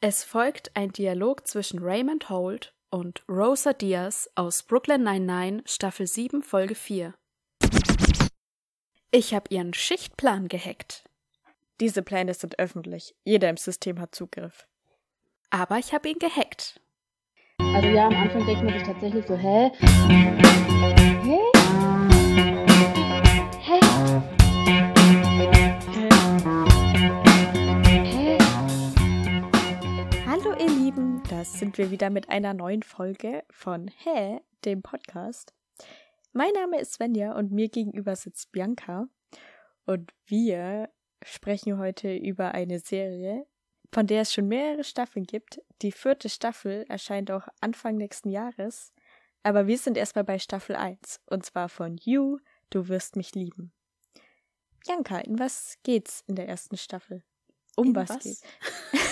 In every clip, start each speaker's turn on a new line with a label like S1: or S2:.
S1: Es folgt ein Dialog zwischen Raymond Holt und Rosa Diaz aus Brooklyn 99 Staffel 7 Folge 4. Ich habe ihren Schichtplan gehackt.
S2: Diese Pläne sind öffentlich. Jeder im System hat Zugriff.
S1: Aber ich habe ihn gehackt.
S3: Also ja, am Anfang denkt man sich tatsächlich so? Hä?
S2: Ihr Lieben, da sind wir wieder mit einer neuen Folge von Hä, dem Podcast. Mein Name ist Svenja und mir gegenüber sitzt Bianca und wir sprechen heute über eine Serie, von der es schon mehrere Staffeln gibt. Die vierte Staffel erscheint auch Anfang nächsten Jahres, aber wir sind erstmal bei Staffel 1 und zwar von You, du wirst mich lieben. Bianca, in was geht's in der ersten Staffel? Um
S1: In
S2: was,
S1: was?
S2: geht's?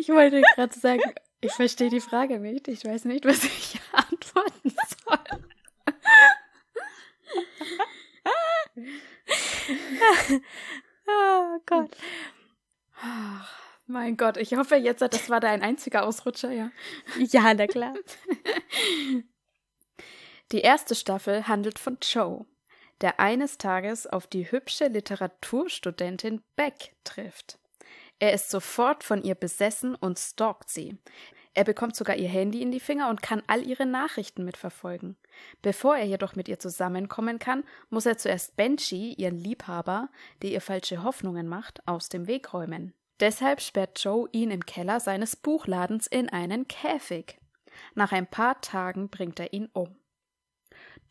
S1: Ich wollte gerade sagen, ich verstehe die Frage nicht. Ich weiß nicht, was ich antworten soll.
S2: Oh Gott.
S1: Ach, mein Gott, ich hoffe jetzt, das war dein einziger Ausrutscher, ja.
S2: Ja, na klar.
S1: Die erste Staffel handelt von Joe, der eines Tages auf die hübsche Literaturstudentin Beck trifft. Er ist sofort von ihr besessen und stalkt sie. Er bekommt sogar ihr Handy in die Finger und kann all ihre Nachrichten mitverfolgen. Bevor er jedoch mit ihr zusammenkommen kann, muss er zuerst Benji, ihren Liebhaber, der ihr falsche Hoffnungen macht, aus dem Weg räumen. Deshalb sperrt Joe ihn im Keller seines Buchladens in einen Käfig. Nach ein paar Tagen bringt er ihn um.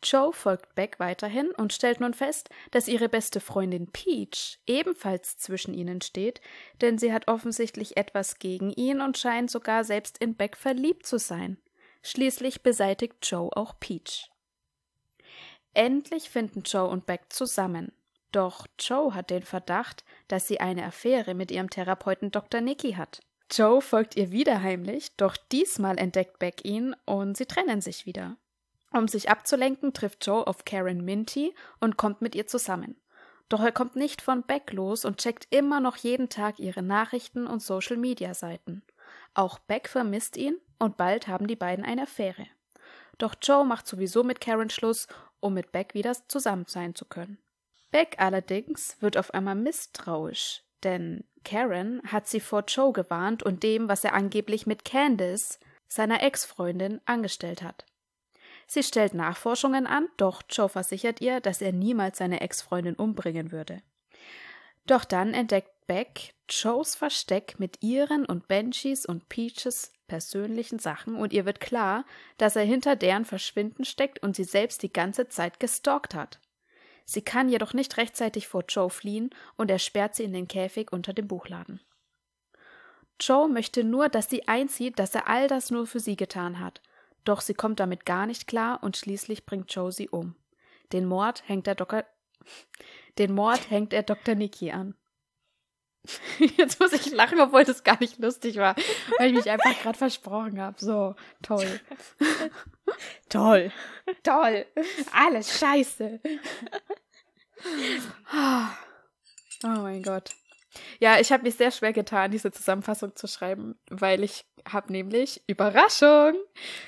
S1: Joe folgt Beck weiterhin und stellt nun fest, dass ihre beste Freundin Peach ebenfalls zwischen ihnen steht, denn sie hat offensichtlich etwas gegen ihn und scheint sogar selbst in Beck verliebt zu sein. Schließlich beseitigt Joe auch Peach. Endlich finden Joe und Beck zusammen. Doch Joe hat den Verdacht, dass sie eine Affäre mit ihrem Therapeuten Dr. Nicky hat. Joe folgt ihr wieder heimlich, doch diesmal entdeckt Beck ihn und sie trennen sich wieder. Um sich abzulenken, trifft Joe auf Karen Minty und kommt mit ihr zusammen. Doch er kommt nicht von Beck los und checkt immer noch jeden Tag ihre Nachrichten und Social-Media-Seiten. Auch Beck vermisst ihn und bald haben die beiden eine Affäre. Doch Joe macht sowieso mit Karen Schluss, um mit Beck wieder zusammen sein zu können. Beck allerdings wird auf einmal misstrauisch, denn Karen hat sie vor Joe gewarnt und dem, was er angeblich mit Candice, seiner Ex-Freundin, angestellt hat. Sie stellt Nachforschungen an, doch Joe versichert ihr, dass er niemals seine Ex-Freundin umbringen würde. Doch dann entdeckt Beck Joes Versteck mit ihren und Benjis und Peaches persönlichen Sachen und ihr wird klar, dass er hinter deren Verschwinden steckt und sie selbst die ganze Zeit gestalkt hat. Sie kann jedoch nicht rechtzeitig vor Joe fliehen und er sperrt sie in den Käfig unter dem Buchladen. Joe möchte nur, dass sie einzieht, dass er all das nur für sie getan hat. Doch sie kommt damit gar nicht klar und schließlich bringt Joe sie um. Den Mord hängt er Dr. Den Mord hängt er Dr. Nicky an. Jetzt muss ich lachen, obwohl das gar nicht lustig war, weil ich mich einfach gerade versprochen habe. So, toll.
S2: Toll.
S1: Toll. Alles scheiße. Oh mein Gott. Ja, ich habe mich sehr schwer getan, diese Zusammenfassung zu schreiben, weil ich habe nämlich, Überraschung,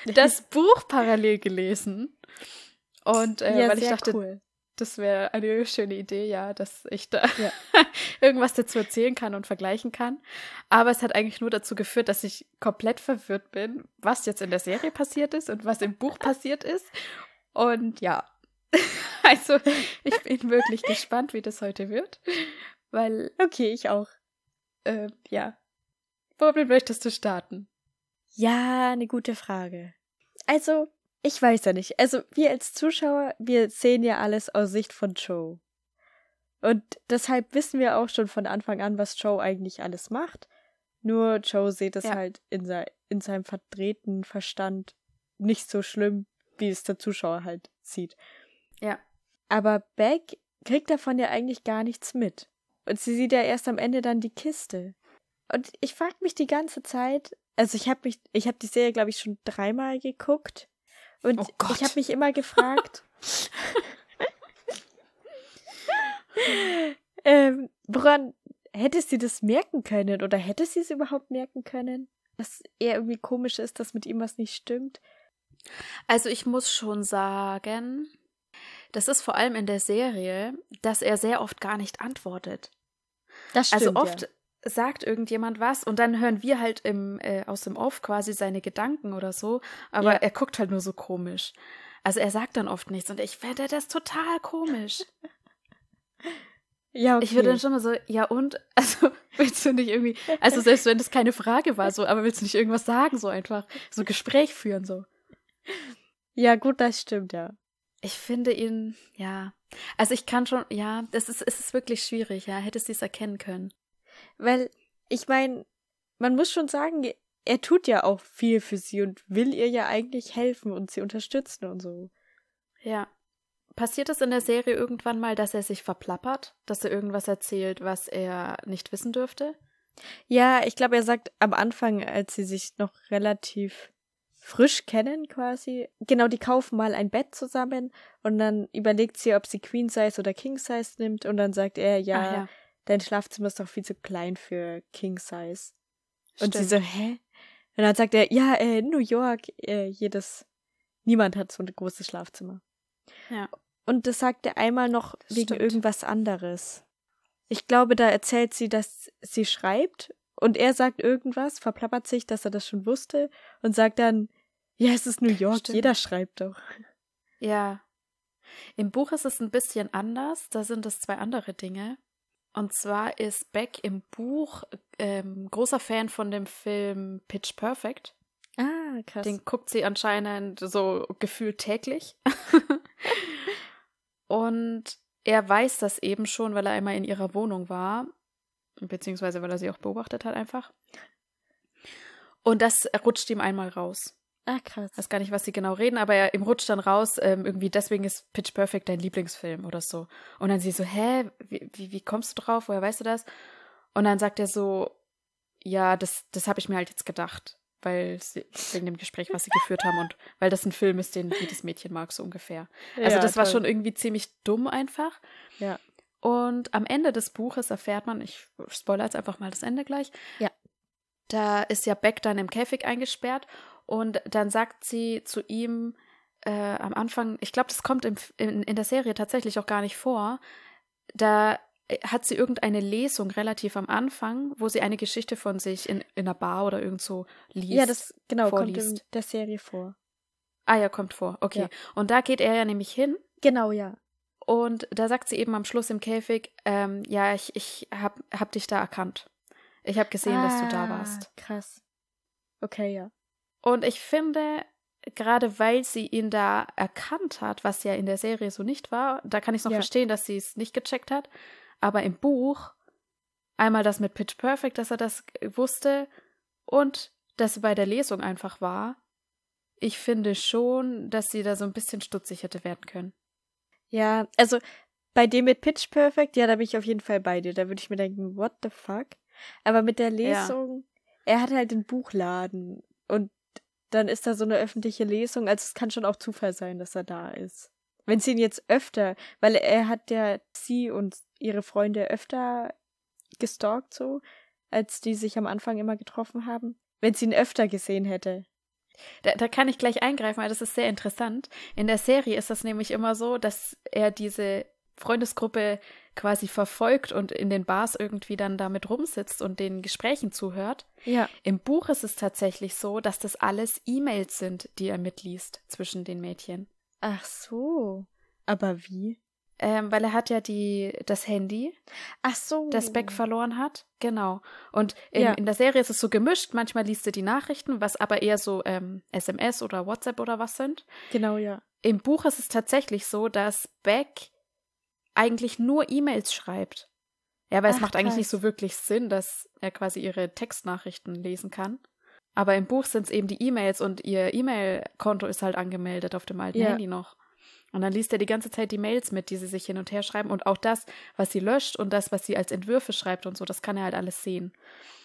S1: das Buch parallel gelesen. Und äh,
S2: ja,
S1: weil ich dachte,
S2: cool.
S1: das wäre eine schöne Idee, ja, dass ich da
S2: Ja.
S1: irgendwas dazu erzählen kann und vergleichen kann. Aber es hat eigentlich nur dazu geführt, dass ich komplett verwirrt bin, was jetzt in der Serie passiert ist und was im Buch passiert ist. Und ja, also ich bin wirklich gespannt, wie das heute wird, weil,
S2: Okay, ich auch.
S1: äh, ja, womit möchtest du starten?
S2: Ja, eine gute Frage. Also, ich weiß ja nicht. Also, wir als Zuschauer, wir sehen ja alles aus Sicht von Joe. Und deshalb wissen wir auch schon von Anfang an, was Joe eigentlich alles macht. Nur Joe sieht es
S1: Ja.
S2: halt in, sei, in seinem verdrehten Verstand nicht so schlimm, wie es der Zuschauer halt sieht.
S1: Ja.
S2: Aber Beck kriegt davon ja eigentlich gar nichts mit. Und sie sieht ja erst am Ende dann die Kiste. Und ich frage mich die ganze Zeit, also ich habe mich, ich habe die Serie, glaube ich, schon dreimal geguckt. Und
S1: Oh
S2: ich habe mich immer gefragt, ähm, woran hätte sie das merken können oder hätte sie es überhaupt merken können? Dass er irgendwie komisch ist, dass mit ihm was nicht stimmt.
S1: Also ich muss schon sagen, das ist vor allem in der Serie, dass er sehr oft gar nicht antwortet.
S2: Das
S1: also
S2: stimmt.
S1: oft
S2: ja.
S1: Sagt irgendjemand was und dann hören wir halt im, äh, aus dem Off quasi seine Gedanken oder so, aber
S2: Ja.
S1: er guckt halt nur so komisch. Also er sagt dann oft nichts und ich finde das total komisch.
S2: Ja, okay.
S1: Ich würde dann schon mal so, ja und? Also willst du nicht irgendwie, also selbst wenn das keine Frage war, so, aber willst du nicht irgendwas sagen, so einfach, so Gespräch führen, so.
S2: Ja, gut, das stimmt, ja.
S1: Ich finde ihn, ja, also ich kann schon, ja, das ist, es ist wirklich schwierig, ja, hätte sie es erkennen können.
S2: Weil, ich meine, man muss schon sagen, er tut ja auch viel für sie und will ihr ja eigentlich helfen und sie unterstützen und so.
S1: Ja. Passiert es in der Serie irgendwann mal, dass er sich verplappert, dass er irgendwas erzählt, was er nicht wissen dürfte?
S2: Ja, ich glaube, er sagt am Anfang, als sie sich noch relativ frisch kennen quasi, genau, die kaufen mal ein Bett zusammen und dann überlegt sie, ob sie Queen Size oder King Size nimmt und dann sagt er, ja,
S1: ja.
S2: Dein Schlafzimmer ist doch viel zu klein für King Size. Und sie so, hä? Und dann sagt er, ja, äh, New York, äh, jedes, niemand hat so ein großes Schlafzimmer.
S1: Ja.
S2: Und das sagt er einmal noch
S1: Das
S2: wegen
S1: stimmt.
S2: irgendwas anderes. Ich glaube, da erzählt sie, dass sie schreibt und er sagt irgendwas, verplappert sich, dass er das schon wusste und sagt dann, ja, es ist New York,
S1: Stimmt.
S2: jeder schreibt doch.
S1: Ja. Im Buch ist es ein bisschen anders, da sind es zwei andere Dinge. Und zwar ist Beck im Buch ähm, großer Fan von dem Film Pitch Perfect.
S2: Ah, krass.
S1: Den guckt sie anscheinend so gefühlt täglich. Und er weiß das eben schon, weil er einmal in ihrer Wohnung war, beziehungsweise weil er sie auch beobachtet hat einfach. Und das rutscht ihm einmal raus.
S2: Ah, krass.
S1: Ich weiß gar nicht, was sie genau reden, aber er, ihm rutscht dann raus, ähm, irgendwie deswegen ist Pitch Perfect dein Lieblingsfilm oder so. Und dann sie so, hä, wie, wie, wie kommst du drauf? Woher weißt du das? Und dann sagt er so, ja, das, das habe ich mir halt jetzt gedacht, weil sie, wegen dem Gespräch, was sie geführt haben und weil das ein Film ist, den jedes Mädchen mag, so ungefähr. Also
S2: Ja,
S1: das war
S2: toll.
S1: schon irgendwie ziemlich dumm einfach.
S2: Ja.
S1: Und am Ende des Buches erfährt man, ich spoilere jetzt einfach mal das Ende gleich.
S2: Ja.
S1: Da ist ja Beck dann im Käfig eingesperrt und dann sagt sie zu ihm äh, am Anfang, ich glaube, das kommt im, in, in der Serie tatsächlich auch gar nicht vor, da hat sie irgendeine Lesung relativ am Anfang, wo sie eine Geschichte von sich in, in einer Bar oder irgend so liest.
S2: Ja, das genau kommt in
S1: vorliest.
S2: der Serie vor.
S1: Ah ja, kommt vor. Okay.
S2: Ja.
S1: Und da geht er ja nämlich hin
S2: Genau, ja.
S1: und da sagt sie eben am Schluss im Käfig, ähm, ja, ich, ich hab, hab dich da erkannt. Ich habe gesehen, dass du da
S2: Ah,
S1: warst.
S2: Krass. Okay, ja.
S1: Und ich finde, gerade weil sie ihn da erkannt hat, was ja in der Serie so nicht war, da kann ich es noch
S2: Ja.
S1: verstehen, dass sie es nicht gecheckt hat. Aber im Buch einmal das mit Pitch Perfect, dass er das wusste und dass bei der Lesung einfach war. Ich finde schon, dass sie da so ein bisschen stutzig hätte werden können.
S2: Ja, also bei dem mit Pitch Perfect, ja, da bin ich auf jeden Fall bei dir. Da würde ich mir denken, what the fuck? Aber mit der Lesung, er hat halt den Buchladen und dann ist da so eine öffentliche Lesung. Also es kann schon auch Zufall sein, dass er da ist. Wenn sie ihn jetzt öfter, weil er hat ja sie und ihre Freunde öfter gestalkt so, als die sich am Anfang immer getroffen haben. Wenn sie ihn öfter gesehen hätte.
S1: Da, da kann ich gleich eingreifen, weil das ist sehr interessant. In der Serie ist das nämlich immer so, dass er diese Freundesgruppe quasi verfolgt und in den Bars irgendwie dann damit rumsitzt und den Gesprächen zuhört.
S2: Ja.
S1: Im Buch ist es tatsächlich so, dass das alles E-Mails sind, die er mitliest zwischen den Mädchen.
S2: Ach so. Aber wie?
S1: Ähm, weil er hat ja die, das Handy,
S2: Ach so.
S1: das Beck verloren hat. Genau. Und in,
S2: Ja.
S1: in der Serie ist es so gemischt. Manchmal liest er die Nachrichten, was aber eher so ähm, SMS oder WhatsApp oder was sind.
S2: Genau, ja.
S1: Im Buch ist es tatsächlich so, dass Beck eigentlich nur E-Mails schreibt. Ja, weil es
S2: Ach,
S1: macht eigentlich
S2: krass.
S1: nicht so wirklich Sinn, dass er quasi ihre Textnachrichten lesen kann. Aber im Buch sind es eben die E-Mails und ihr E-Mail-Konto ist halt angemeldet auf dem alten
S2: Ja.
S1: Handy noch. Und dann liest er die ganze Zeit die Mails mit, die sie sich hin und her schreiben und auch das, was sie löscht und das, was sie als Entwürfe schreibt und so, das kann er halt alles sehen.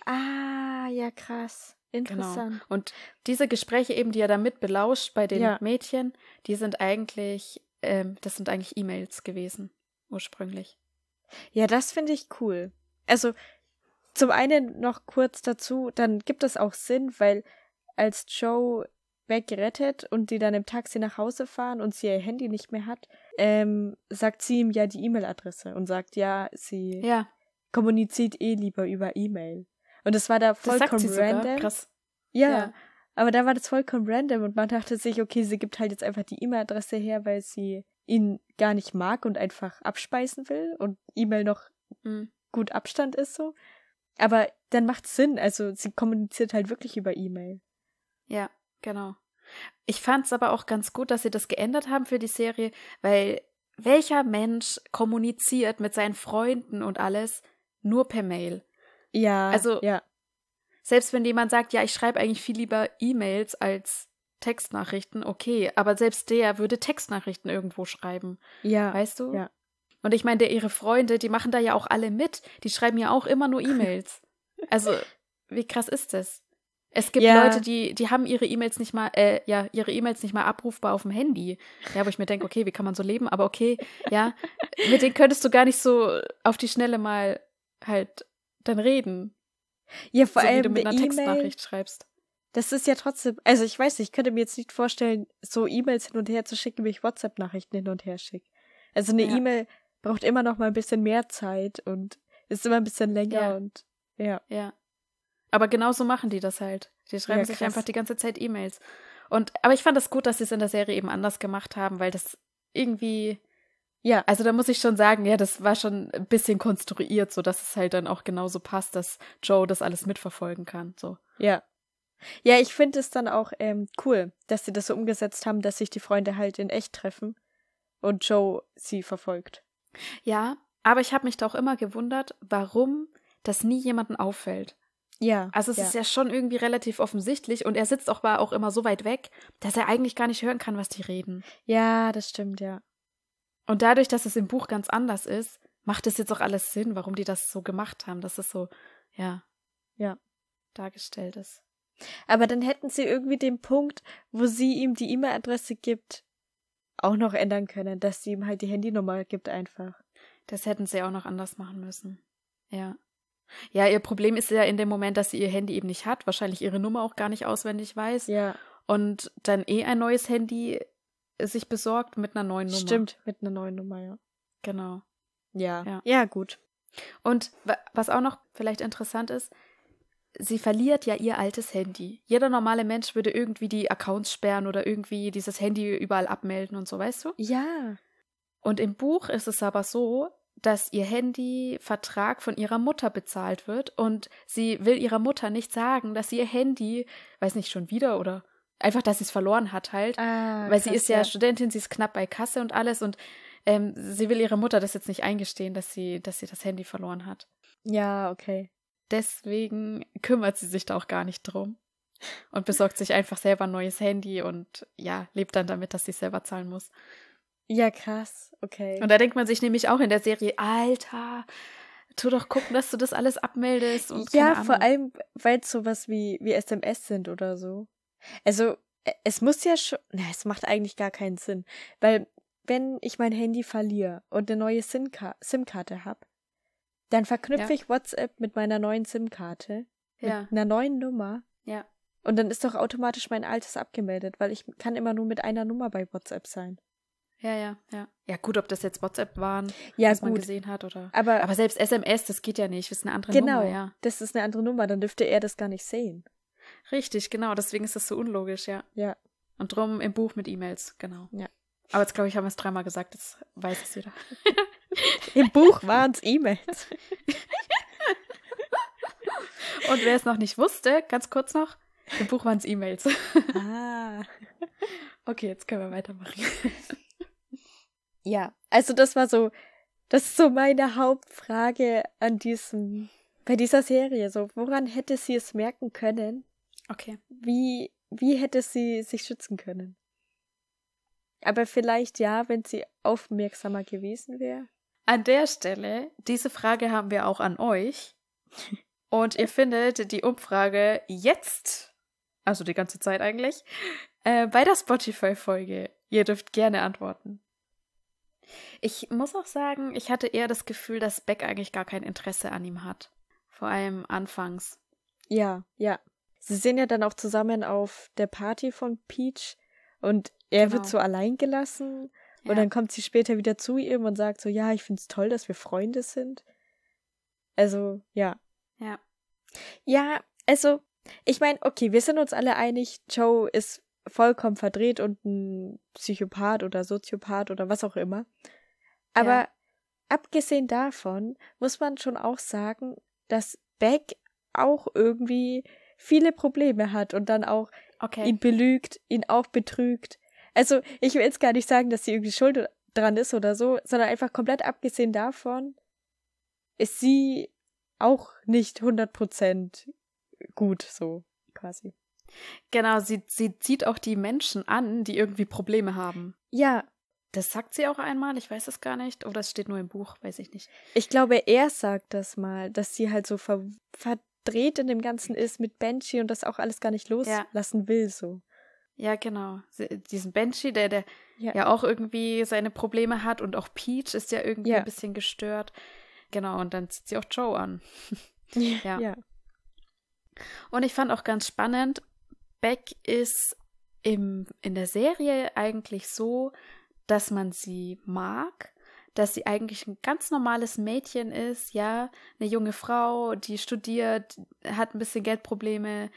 S2: Ah, ja, krass.
S1: Genau.
S2: Interessant.
S1: Und diese Gespräche eben, die er damit belauscht bei den
S2: Ja.
S1: Mädchen, die sind eigentlich, ähm, das sind eigentlich E-Mails gewesen, ursprünglich.
S2: Ja, das finde ich cool. Also, zum einen noch kurz dazu, dann gibt es auch Sinn, weil als Joe Beck rettet und die dann im Taxi nach Hause fahren und sie ihr Handy nicht mehr hat, ähm, sagt sie ihm ja die E-Mail-Adresse und sagt, ja, sie
S1: Ja,
S2: kommuniziert eh lieber über E-Mail. Und das war da
S1: das sagt
S2: vollkommen random.
S1: Krass.
S2: Ja,
S1: Ja.
S2: aber da war das vollkommen random und man dachte sich, okay, sie gibt halt jetzt einfach die E-Mail-Adresse her, weil sie ihn gar nicht mag und einfach abspeisen will und E-Mail noch
S1: Mhm.
S2: gut Abstand ist so. Aber dann macht Sinn, also sie kommuniziert halt wirklich über E-Mail.
S1: Ja, genau. Ich fand es aber auch ganz gut, dass sie das geändert haben für die Serie, weil welcher Mensch kommuniziert mit seinen Freunden und alles nur per Mail?
S2: Ja,
S1: Also-
S2: ja,
S1: Selbst wenn jemand sagt, ja, ich schreibe eigentlich viel lieber E-Mails als Textnachrichten, okay, aber selbst der würde Textnachrichten irgendwo schreiben,
S2: ja,
S1: weißt du?
S2: ja.
S1: Und ich meine, der ihre Freunde, die machen da ja auch alle mit, die schreiben ja auch immer nur E-Mails. also, wie krass ist das? Es gibt
S2: Ja.
S1: Leute, die, die haben ihre E-Mails nicht mal, äh, ja, ihre E-Mails nicht mal abrufbar auf dem Handy. Ja, wo ich mir denke, okay, wie kann man so leben? Aber okay, ja, mit denen könntest du gar nicht so auf die Schnelle mal halt dann reden,
S2: Ja, vor
S1: so wie
S2: allem
S1: du mit
S2: eine
S1: einer
S2: E-Mail,
S1: Textnachricht schreibst.
S2: Das ist ja trotzdem, also ich weiß nicht, ich könnte mir jetzt nicht vorstellen, so E-Mails hin und her zu schicken, wie ich WhatsApp-Nachrichten hin und her schicke. Also eine
S1: Ja.
S2: E-Mail braucht immer noch mal ein bisschen mehr Zeit und ist immer ein bisschen länger
S1: Ja.
S2: und ja.
S1: Ja. Aber genauso machen die das halt. Die schreiben
S2: Ja,
S1: sich einfach die ganze Zeit E-Mails. Und, aber ich fand es das gut, dass sie es in der Serie eben anders gemacht haben, weil das irgendwie,
S2: Ja,
S1: also da muss ich schon sagen, ja, das war schon ein bisschen konstruiert, so dass es halt dann auch genauso passt, dass Joe das alles mitverfolgen kann, so.
S2: Ja. Ja, ich finde es dann auch ähm, cool, dass sie das so umgesetzt haben, dass sich die Freunde halt in echt treffen und Joe sie verfolgt.
S1: Ja, aber ich habe mich da auch immer gewundert, warum das nie jemandem auffällt.
S2: Ja.
S1: Also es
S2: ja.
S1: ist ja schon irgendwie relativ offensichtlich und er sitzt auch, war auch immer so weit weg, dass er eigentlich gar nicht hören kann, was die reden.
S2: Ja, das stimmt, ja.
S1: Und dadurch, dass es im Buch ganz anders ist, macht es jetzt auch alles Sinn, warum die das so gemacht haben, dass es so, ja,
S2: Ja.
S1: dargestellt ist.
S2: Aber dann hätten sie irgendwie den Punkt, wo sie ihm die E-Mail-Adresse gibt, auch noch ändern können, dass sie ihm halt die Handynummer gibt einfach.
S1: Das hätten sie auch noch anders machen müssen. Ja. Ja, ihr Problem ist ja in dem Moment, dass sie ihr Handy eben nicht hat, wahrscheinlich ihre Nummer auch gar nicht auswendig weiß
S2: Ja,
S1: und dann eh ein neues Handy sich besorgt mit einer neuen Nummer.
S2: stimmt, mit einer neuen Nummer, ja.
S1: Genau.
S2: Ja.
S1: Ja.
S2: Ja, gut.
S1: Und wa- was auch noch vielleicht interessant ist, sie verliert ja ihr altes Handy. Jeder normale Mensch würde irgendwie die Accounts sperren oder irgendwie dieses Handy überall abmelden und so, weißt du?
S2: Ja.
S1: Und im Buch ist es aber so, dass ihr Handyvertrag von ihrer Mutter bezahlt wird und sie will ihrer Mutter nicht sagen, dass sie ihr Handy, weiß nicht, schon wieder oder einfach, dass sie es verloren hat halt.
S2: Ah,
S1: Weil sie ist ja, Studentin, sie ist knapp bei Kasse und alles und ähm, sie will ihrer Mutter das jetzt nicht eingestehen, dass sie, dass sie das Handy verloren hat.
S2: Ja, okay.
S1: Deswegen kümmert sie sich da auch gar nicht drum und besorgt sich einfach selber ein neues Handy und ja, lebt dann damit, dass sie es selber zahlen muss.
S2: Ja, krass, okay.
S1: Und da denkt man sich nämlich auch in der Serie, Alter, tu doch gucken, dass du das alles abmeldest und
S2: ja, vor allem, weil es sowas wie, wie SMS sind oder so. Also, äh, es muss ja schon, na, es macht eigentlich gar keinen Sinn. Weil, wenn ich mein Handy verliere und eine neue SIM-Ka- SIM-Karte habe, dann verknüpfe
S1: Ja.
S2: ich WhatsApp mit meiner neuen SIM-Karte,
S1: Ja,
S2: mit einer neuen Nummer.
S1: ja.
S2: Und dann ist doch automatisch mein altes abgemeldet, weil ich kann immer nur mit einer Nummer bei WhatsApp sein.
S1: Ja, ja, ja. Ja, gut, ob das jetzt WhatsApp waren,
S2: Ja,
S1: was man
S2: gut.
S1: gesehen hat oder.
S2: Aber,
S1: Aber selbst SMS, das geht ja nicht, das ist eine andere
S2: genau,
S1: Nummer, ja.
S2: das ist eine andere Nummer, dann dürfte er das gar nicht sehen.
S1: Richtig, genau, deswegen ist das so unlogisch, ja.
S2: Ja.
S1: Und drum im Buch mit E-Mails, genau.
S2: Ja.
S1: Aber jetzt glaube ich, haben wir es dreimal gesagt, jetzt weiß es jeder.
S2: Im Buch waren es E-Mails.
S1: Und wer es noch nicht wusste, ganz kurz noch, im Buch waren es E-Mails.
S2: Ah.
S1: Okay, jetzt können wir weitermachen.
S2: Ja, also das war so, das ist so meine Hauptfrage an diesem, bei dieser Serie. So, woran hätte sie es merken können?
S1: Okay.
S2: Wie, wie hätte sie sich schützen können? Aber vielleicht ja, wenn sie aufmerksamer gewesen wäre.
S1: An der Stelle, diese Frage haben wir auch an euch. Und ihr findet die Umfrage jetzt, also die ganze Zeit eigentlich, äh, bei der Spotify-Folge. Ihr dürft gerne antworten. Ich muss auch sagen, ich hatte eher das Gefühl, dass Beck eigentlich gar kein Interesse an ihm hat. Vor allem anfangs.
S2: Ja, ja. Sie sind ja dann auch zusammen auf der Party von Peach und er
S1: Genau.
S2: wird so allein gelassen
S1: Ja.
S2: und dann kommt sie später wieder zu ihm und sagt so, ja, ich find's toll, dass wir Freunde sind. Also, ja.
S1: Ja.
S2: Ja, also, ich meine, okay, wir sind uns alle einig, Joe ist vollkommen verdreht und ein Psychopath oder Soziopath oder was auch immer. Aber
S1: Ja.
S2: abgesehen davon muss man schon auch sagen, dass Beck auch irgendwie viele Probleme hat und dann auch
S1: Okay.
S2: ihn belügt, ihn auch betrügt. Also, ich will jetzt gar nicht sagen, dass sie irgendwie schuld dran ist oder so, sondern einfach komplett abgesehen davon ist sie auch nicht 100% gut, so quasi.
S1: Genau, sie, sie zieht auch die Menschen an, die irgendwie Probleme haben.
S2: Ja,
S1: Das sagt sie auch einmal, ich weiß es gar nicht. Oder es steht nur im Buch, weiß ich nicht.
S2: ich glaube, er sagt das mal, dass sie halt so ver verdreht in dem Ganzen ist mit Banshee und das auch alles gar nicht loslassen will, so.
S1: Ja, genau. Diesen Banshee, der, der
S2: Ja.
S1: ja auch irgendwie seine Probleme hat und auch Peach ist ja irgendwie
S2: Ja.
S1: ein bisschen gestört. Genau, und dann zieht sie auch Joe an. Ja.
S2: ja.
S1: Und ich fand auch ganz spannend, Beck ist im, in der Serie eigentlich so, dass man sie mag, dass sie eigentlich ein ganz normales Mädchen ist, ja, eine junge Frau, die studiert, hat ein bisschen Geldprobleme,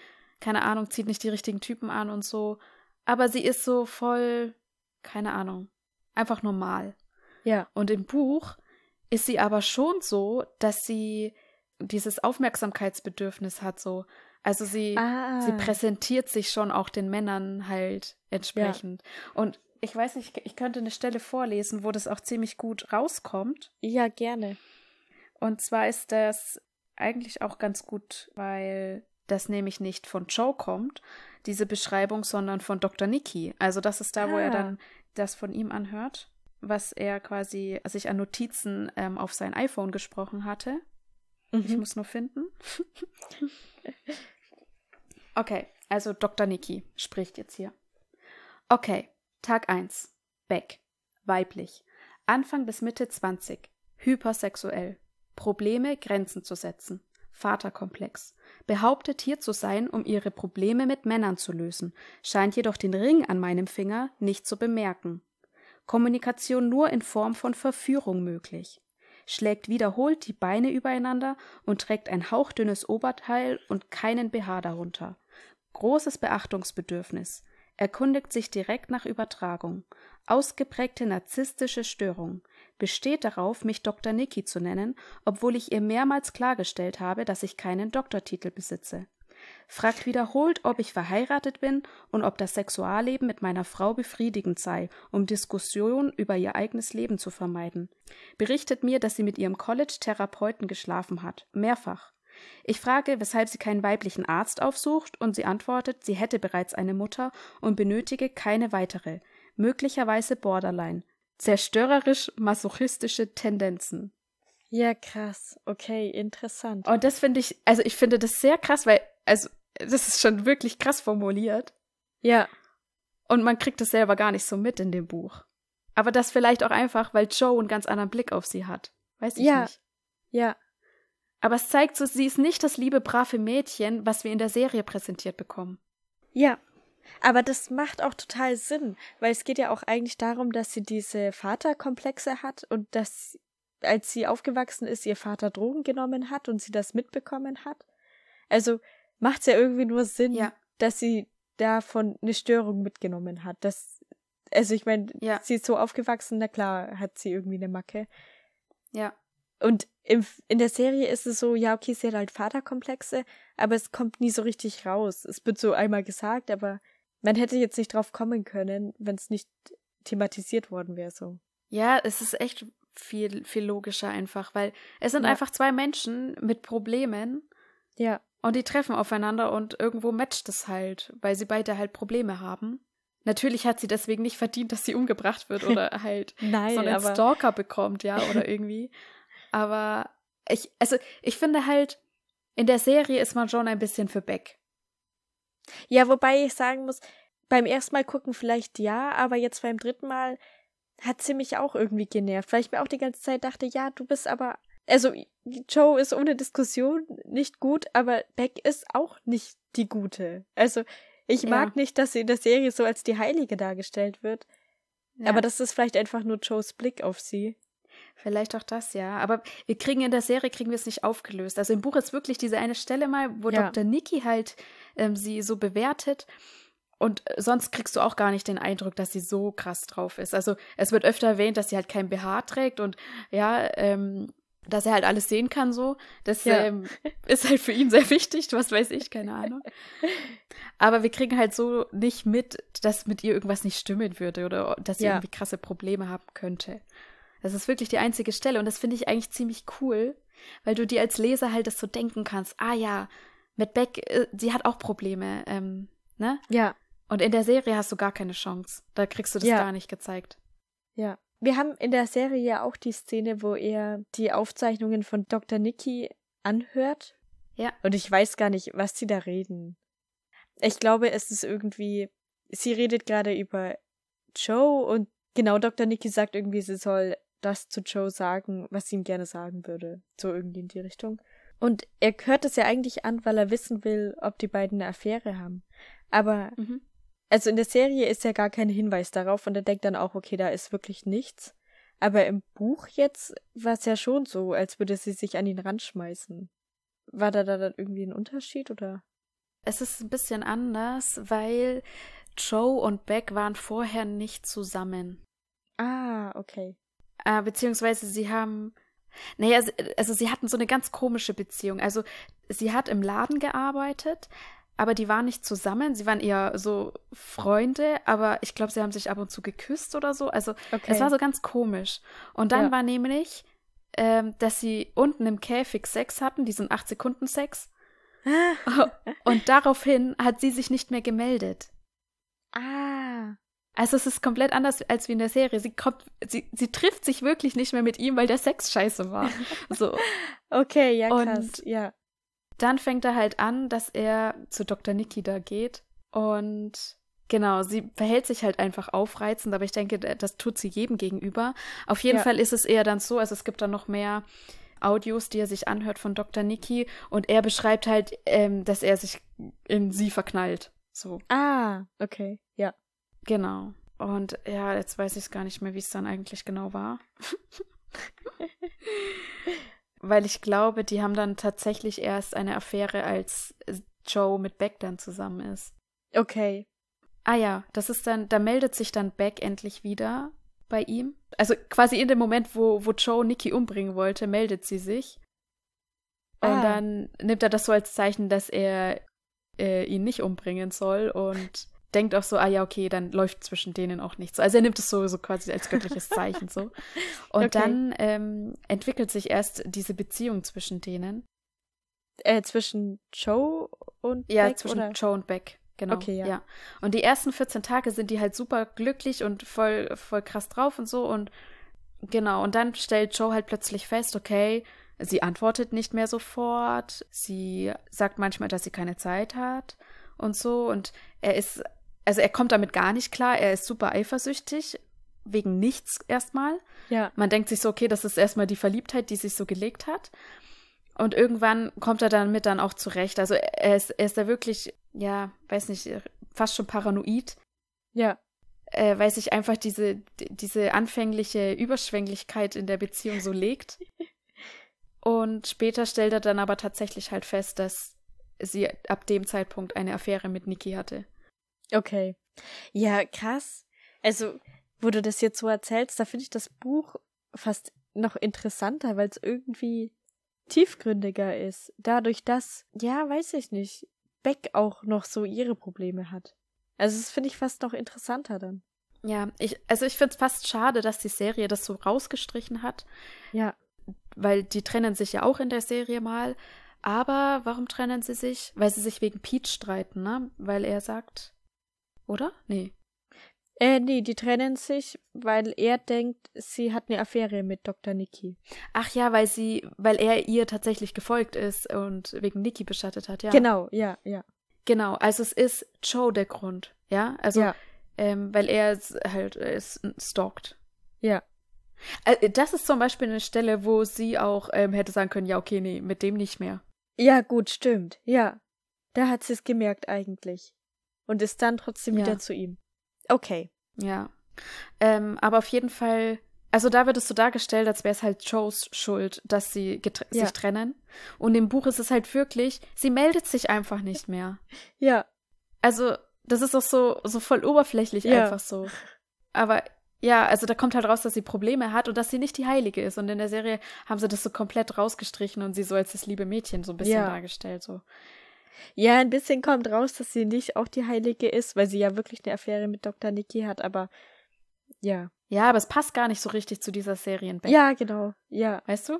S1: keine Ahnung, zieht nicht die richtigen Typen an und so. Aber sie ist so voll, keine Ahnung, einfach normal.
S2: Ja.
S1: Und im Buch ist sie aber schon so, dass sie dieses Aufmerksamkeitsbedürfnis hat, so. Also sie,
S2: Ah.
S1: sie präsentiert sich schon auch den Männern halt entsprechend. Und ich weiß nicht, ich könnte eine Stelle vorlesen, wo das auch ziemlich gut rauskommt.
S2: Ja, gerne.
S1: Und zwar ist das eigentlich auch ganz gut, weil das nämlich nicht von Joe kommt, diese Beschreibung, sondern von Dr. Nicky. Also das ist da, wo er
S2: Ah.
S1: dann das von ihm anhört, was er quasi sich an Notizen ähm, auf sein iPhone gesprochen hatte. Ich
S2: Mhm.
S1: muss nur finden. okay, also Dr. Niki spricht jetzt hier. Okay, Tag 1. Beck. Weiblich. Anfang bis Mitte 20. Hypersexuell. Probleme, Grenzen zu setzen. Vaterkomplex. Behauptet hier zu sein, um ihre Probleme mit Männern zu lösen, scheint jedoch den Ring an meinem Finger nicht zu bemerken. Kommunikation nur in Form von Verführung möglich schlägt wiederholt die Beine übereinander und trägt ein hauchdünnes Oberteil und keinen BH darunter. Großes Beachtungsbedürfnis. Erkundigt sich direkt nach Übertragung. Ausgeprägte narzisstische Störung. Besteht darauf, mich Dr. Niki zu nennen, obwohl ich ihr mehrmals klargestellt habe, dass ich keinen Doktortitel besitze. Fragt wiederholt, ob ich verheiratet bin und ob das Sexualleben mit meiner Frau befriedigend sei, um Diskussionen über ihr eigenes Leben zu vermeiden. Berichtet mir, dass sie mit ihrem College-Therapeuten geschlafen hat. Mehrfach. Ich frage, weshalb sie keinen weiblichen Arzt aufsucht, und sie antwortet, sie hätte bereits eine Mutter und benötige keine weitere, möglicherweise Borderline. Zerstörerisch-masochistische Tendenzen.
S2: Ja, krass. Okay, interessant.
S1: Und das finde ich, also ich finde das sehr krass, weil, also, das ist schon wirklich krass formuliert.
S2: Ja,
S1: Und man kriegt es selber gar nicht so mit in dem Buch. Aber das vielleicht auch einfach, weil Joe einen ganz anderen Blick auf sie hat. Weiß ich
S2: Ja.
S1: nicht.
S2: ja,
S1: Aber es zeigt so, sie ist nicht das liebe, brave Mädchen, was wir in der Serie präsentiert bekommen.
S2: ja. Aber das macht auch total Sinn, weil es geht ja auch eigentlich darum, dass sie diese Vaterkomplexe hat und dass, als sie aufgewachsen ist, ihr Vater Drogen genommen hat und sie das mitbekommen hat. Also macht es ja irgendwie nur Sinn,
S1: Ja.
S2: dass sie davon eine Störung mitgenommen hat. Das, also ich meine,
S1: Ja.
S2: sie ist so aufgewachsen, na klar hat sie irgendwie eine Macke.
S1: Ja.
S2: Und im, in der Serie ist es so, ja, okay, sie hat halt Vaterkomplexe, aber es kommt nie so richtig raus. Es wird so einmal gesagt, aber man hätte jetzt nicht drauf kommen können, wenn es nicht thematisiert worden wäre, so.
S1: Ja, es ist echt viel, viel logischer einfach, weil es sind
S2: Ja.
S1: einfach zwei Menschen mit Problemen
S2: Ja,
S1: und die treffen aufeinander und irgendwo matcht es halt, weil sie beide halt Probleme haben. Natürlich hat sie deswegen nicht verdient, dass sie umgebracht wird oder halt
S2: nein,
S1: so einen
S2: aber
S1: Stalker bekommt, ja, oder irgendwie. Aber ich, also ich finde halt, in der Serie ist man schon ein bisschen für Beck.
S2: Ja, wobei ich sagen muss, beim ersten Mal gucken vielleicht ja, aber jetzt beim dritten Mal hat sie mich auch irgendwie genervt, weil ich mir auch die ganze Zeit dachte, ja, du bist aber Also, Joe ist ohne Diskussion nicht gut, aber Beck ist auch nicht die Gute. Also, ich mag
S1: Ja.
S2: nicht, dass sie in der Serie so als die Heilige dargestellt wird.
S1: Ja.
S2: Aber das ist vielleicht einfach nur Joes Blick auf sie.
S1: Vielleicht auch das, ja. Aber wir kriegen in der Serie kriegen wir es nicht aufgelöst. Also im Buch ist wirklich diese eine Stelle mal, wo
S2: Ja.
S1: Dr. Nikki halt ähm, sie so bewertet. Und äh, sonst kriegst du auch gar nicht den Eindruck, dass sie so krass drauf ist. Also es wird öfter erwähnt, dass sie halt kein BH trägt und ja, ähm, dass er halt alles sehen kann so. Das
S2: Ja.
S1: ähm, ist halt für ihn sehr wichtig, was weiß ich, keine Ahnung. Aber wir kriegen halt so nicht mit, dass mit ihr irgendwas nicht stimmen würde oder dass sie
S2: Ja.
S1: irgendwie krasse Probleme haben könnte. Das ist wirklich die einzige Stelle und das finde ich eigentlich ziemlich cool, weil du dir als Leser halt das so denken kannst. Ah ja, mit Beck, äh, sie hat auch Probleme, ähm, ne?
S2: Ja,
S1: Und in der Serie hast du gar keine Chance. Da kriegst du das
S2: Ja.
S1: gar nicht gezeigt.
S2: ja. Wir haben in der Serie ja auch die Szene, wo er die Aufzeichnungen von Dr. Nikki anhört.
S1: Ja.
S2: Und ich weiß gar nicht, was sie da reden. Ich glaube, es ist irgendwie, sie redet gerade über Joe und genau Dr. Nikki sagt irgendwie, sie soll das zu Joe sagen, was sie ihm gerne sagen würde. So irgendwie in die Richtung. Und er hört es ja eigentlich an, weil er wissen will, ob die beiden eine Affäre haben. Aber
S1: Mhm.
S2: also in der Serie ist ja gar kein Hinweis darauf und er denkt dann auch, okay, da ist wirklich nichts. Aber im Buch jetzt war es ja schon so, als würde sie sich an ihn ranschmeißen. War da da dann irgendwie ein Unterschied oder?
S1: Es ist ein bisschen anders, weil Joe und Beck waren vorher nicht zusammen.
S2: Ah, okay.
S1: Äh, beziehungsweise sie haben. Naja, also sie hatten so eine ganz komische Beziehung. Also sie hat im Laden gearbeitet, aber die waren nicht zusammen. Sie waren eher so Freunde, aber ich glaube, sie haben sich ab und zu geküsst oder so. Also
S2: Okay.
S1: es war so ganz komisch. Und dann
S2: Ja.
S1: war nämlich, ähm, dass sie unten im Käfig Sex hatten, diesen 8-Sekunden-Sex. Und daraufhin hat sie sich nicht mehr gemeldet.
S2: ah.
S1: Also es ist komplett anders als wie in der Serie. Sie kommt, sie, sie trifft sich wirklich nicht mehr mit ihm, weil der Sex scheiße war. So.
S2: Okay, ja,
S1: Und-
S2: krass. Ja.
S1: Dann fängt er halt an, dass er zu Dr. Niki da geht. Und genau, sie verhält sich halt einfach aufreizend, aber ich denke, das tut sie jedem gegenüber. Auf jeden
S2: Ja.
S1: Fall ist es eher dann so, also es gibt dann noch mehr Audios, die er sich anhört von Dr. Niki und er beschreibt halt, ähm, dass er sich in sie verknallt. So.
S2: Ah, okay. Ja.
S1: Genau. Und ja, jetzt weiß ich gar nicht mehr, wie es dann eigentlich genau war. Weil ich glaube, die haben dann tatsächlich erst eine Affäre, als Joe mit Beck dann zusammen ist.
S2: Okay.
S1: Ah ja, das ist dann, da meldet sich dann Beck endlich wieder bei ihm. Also quasi in dem Moment, wo, wo Joe Nikki umbringen wollte, meldet sie sich. Und
S2: Ah.
S1: dann nimmt er das so als Zeichen, dass er äh, ihn nicht umbringen soll und denkt auch so, ah ja, okay, dann läuft zwischen denen auch nichts. Also er nimmt es so, so quasi als göttliches Zeichen so. Und
S2: Okay.
S1: dann ähm, entwickelt sich erst diese Beziehung zwischen denen.
S2: Äh, zwischen Joe und
S1: Ja,
S2: Beck,
S1: zwischen
S2: oder?
S1: Joe und Beck. Genau.
S2: Okay, ja.
S1: Und die ersten 14 Tage sind die halt super glücklich und voll, voll krass drauf und so. Und genau, und dann stellt Joe halt plötzlich fest, okay, sie antwortet nicht mehr sofort. Sie sagt manchmal, dass sie keine Zeit hat und so. Und er ist, also er kommt damit gar nicht klar. Er ist super eifersüchtig. Wegen nichts erstmal.
S2: Ja.
S1: Man denkt sich so, okay, das ist erstmal die Verliebtheit, die sich so gelegt hat. Und irgendwann kommt er damit dann auch zurecht. Also er ist, er ist da wirklich, ja, weiß nicht, fast schon paranoid,
S2: Ja.
S1: äh, weil sich einfach diese, diese anfängliche Überschwänglichkeit in der Beziehung so legt. Und später stellt er dann aber tatsächlich halt fest, dass sie ab dem Zeitpunkt eine Affäre mit Niki hatte.
S2: Okay. Ja, krass. Also, wo du das jetzt so erzählst, da finde ich das Buch fast noch interessanter, weil es irgendwie tiefgründiger ist. Dadurch, dass, ja, weiß ich nicht, Beck auch noch so ihre Probleme hat. Also, das finde ich fast noch interessanter dann.
S1: Ja, ich, also ich finde es fast schade, dass die Serie das so rausgestrichen hat,
S2: Ja.
S1: weil die trennen sich ja auch in der Serie mal. Aber warum trennen sie sich? Weil sie sich wegen Pete streiten, ne? Weil er sagt. Oder? Nee.
S2: Äh, nee, die trennen sich, weil er denkt, sie hat eine Affäre mit Dr. Nikki.
S1: Ach ja, weil sie, weil er ihr tatsächlich gefolgt ist und wegen Nikki bestattet hat, ja.
S2: Genau, ja, ja.
S1: Genau, also es ist Joe der Grund, ja? Also,
S2: ja,
S1: ähm, weil er halt s- stalkt.
S2: ja.
S1: Äh, Das ist zum Beispiel eine Stelle, wo sie auch ähm, hätte sagen können, ja, okay, nee, mit dem nicht mehr.
S2: Ja, gut, stimmt. Ja. Da hat sie es gemerkt eigentlich. Und ist dann trotzdem
S1: Ja.
S2: wieder zu ihm. Okay.
S1: Ja. Ähm, aber auf jeden Fall, also da wird es so dargestellt, als wäre es halt Joes Schuld, dass sie
S2: Ja.
S1: sich trennen. Und im Buch ist es halt wirklich, sie meldet sich einfach nicht mehr.
S2: Ja.
S1: Also, das ist auch so, so voll oberflächlich
S2: Ja.
S1: einfach so. Aber ja, also da kommt halt raus, dass sie Probleme hat und dass sie nicht die Heilige ist. Und in der Serie haben sie das so komplett rausgestrichen und sie so als das liebe Mädchen so ein bisschen
S2: Ja.
S1: dargestellt. So.
S2: Ja, ein bisschen kommt raus, dass sie nicht auch die Heilige ist, weil sie ja wirklich eine Affäre mit Dr. Nikki hat, aber ja.
S1: Ja, aber es passt gar nicht so richtig zu dieser Serienback.
S2: Ja, genau. Ja.
S1: Weißt du?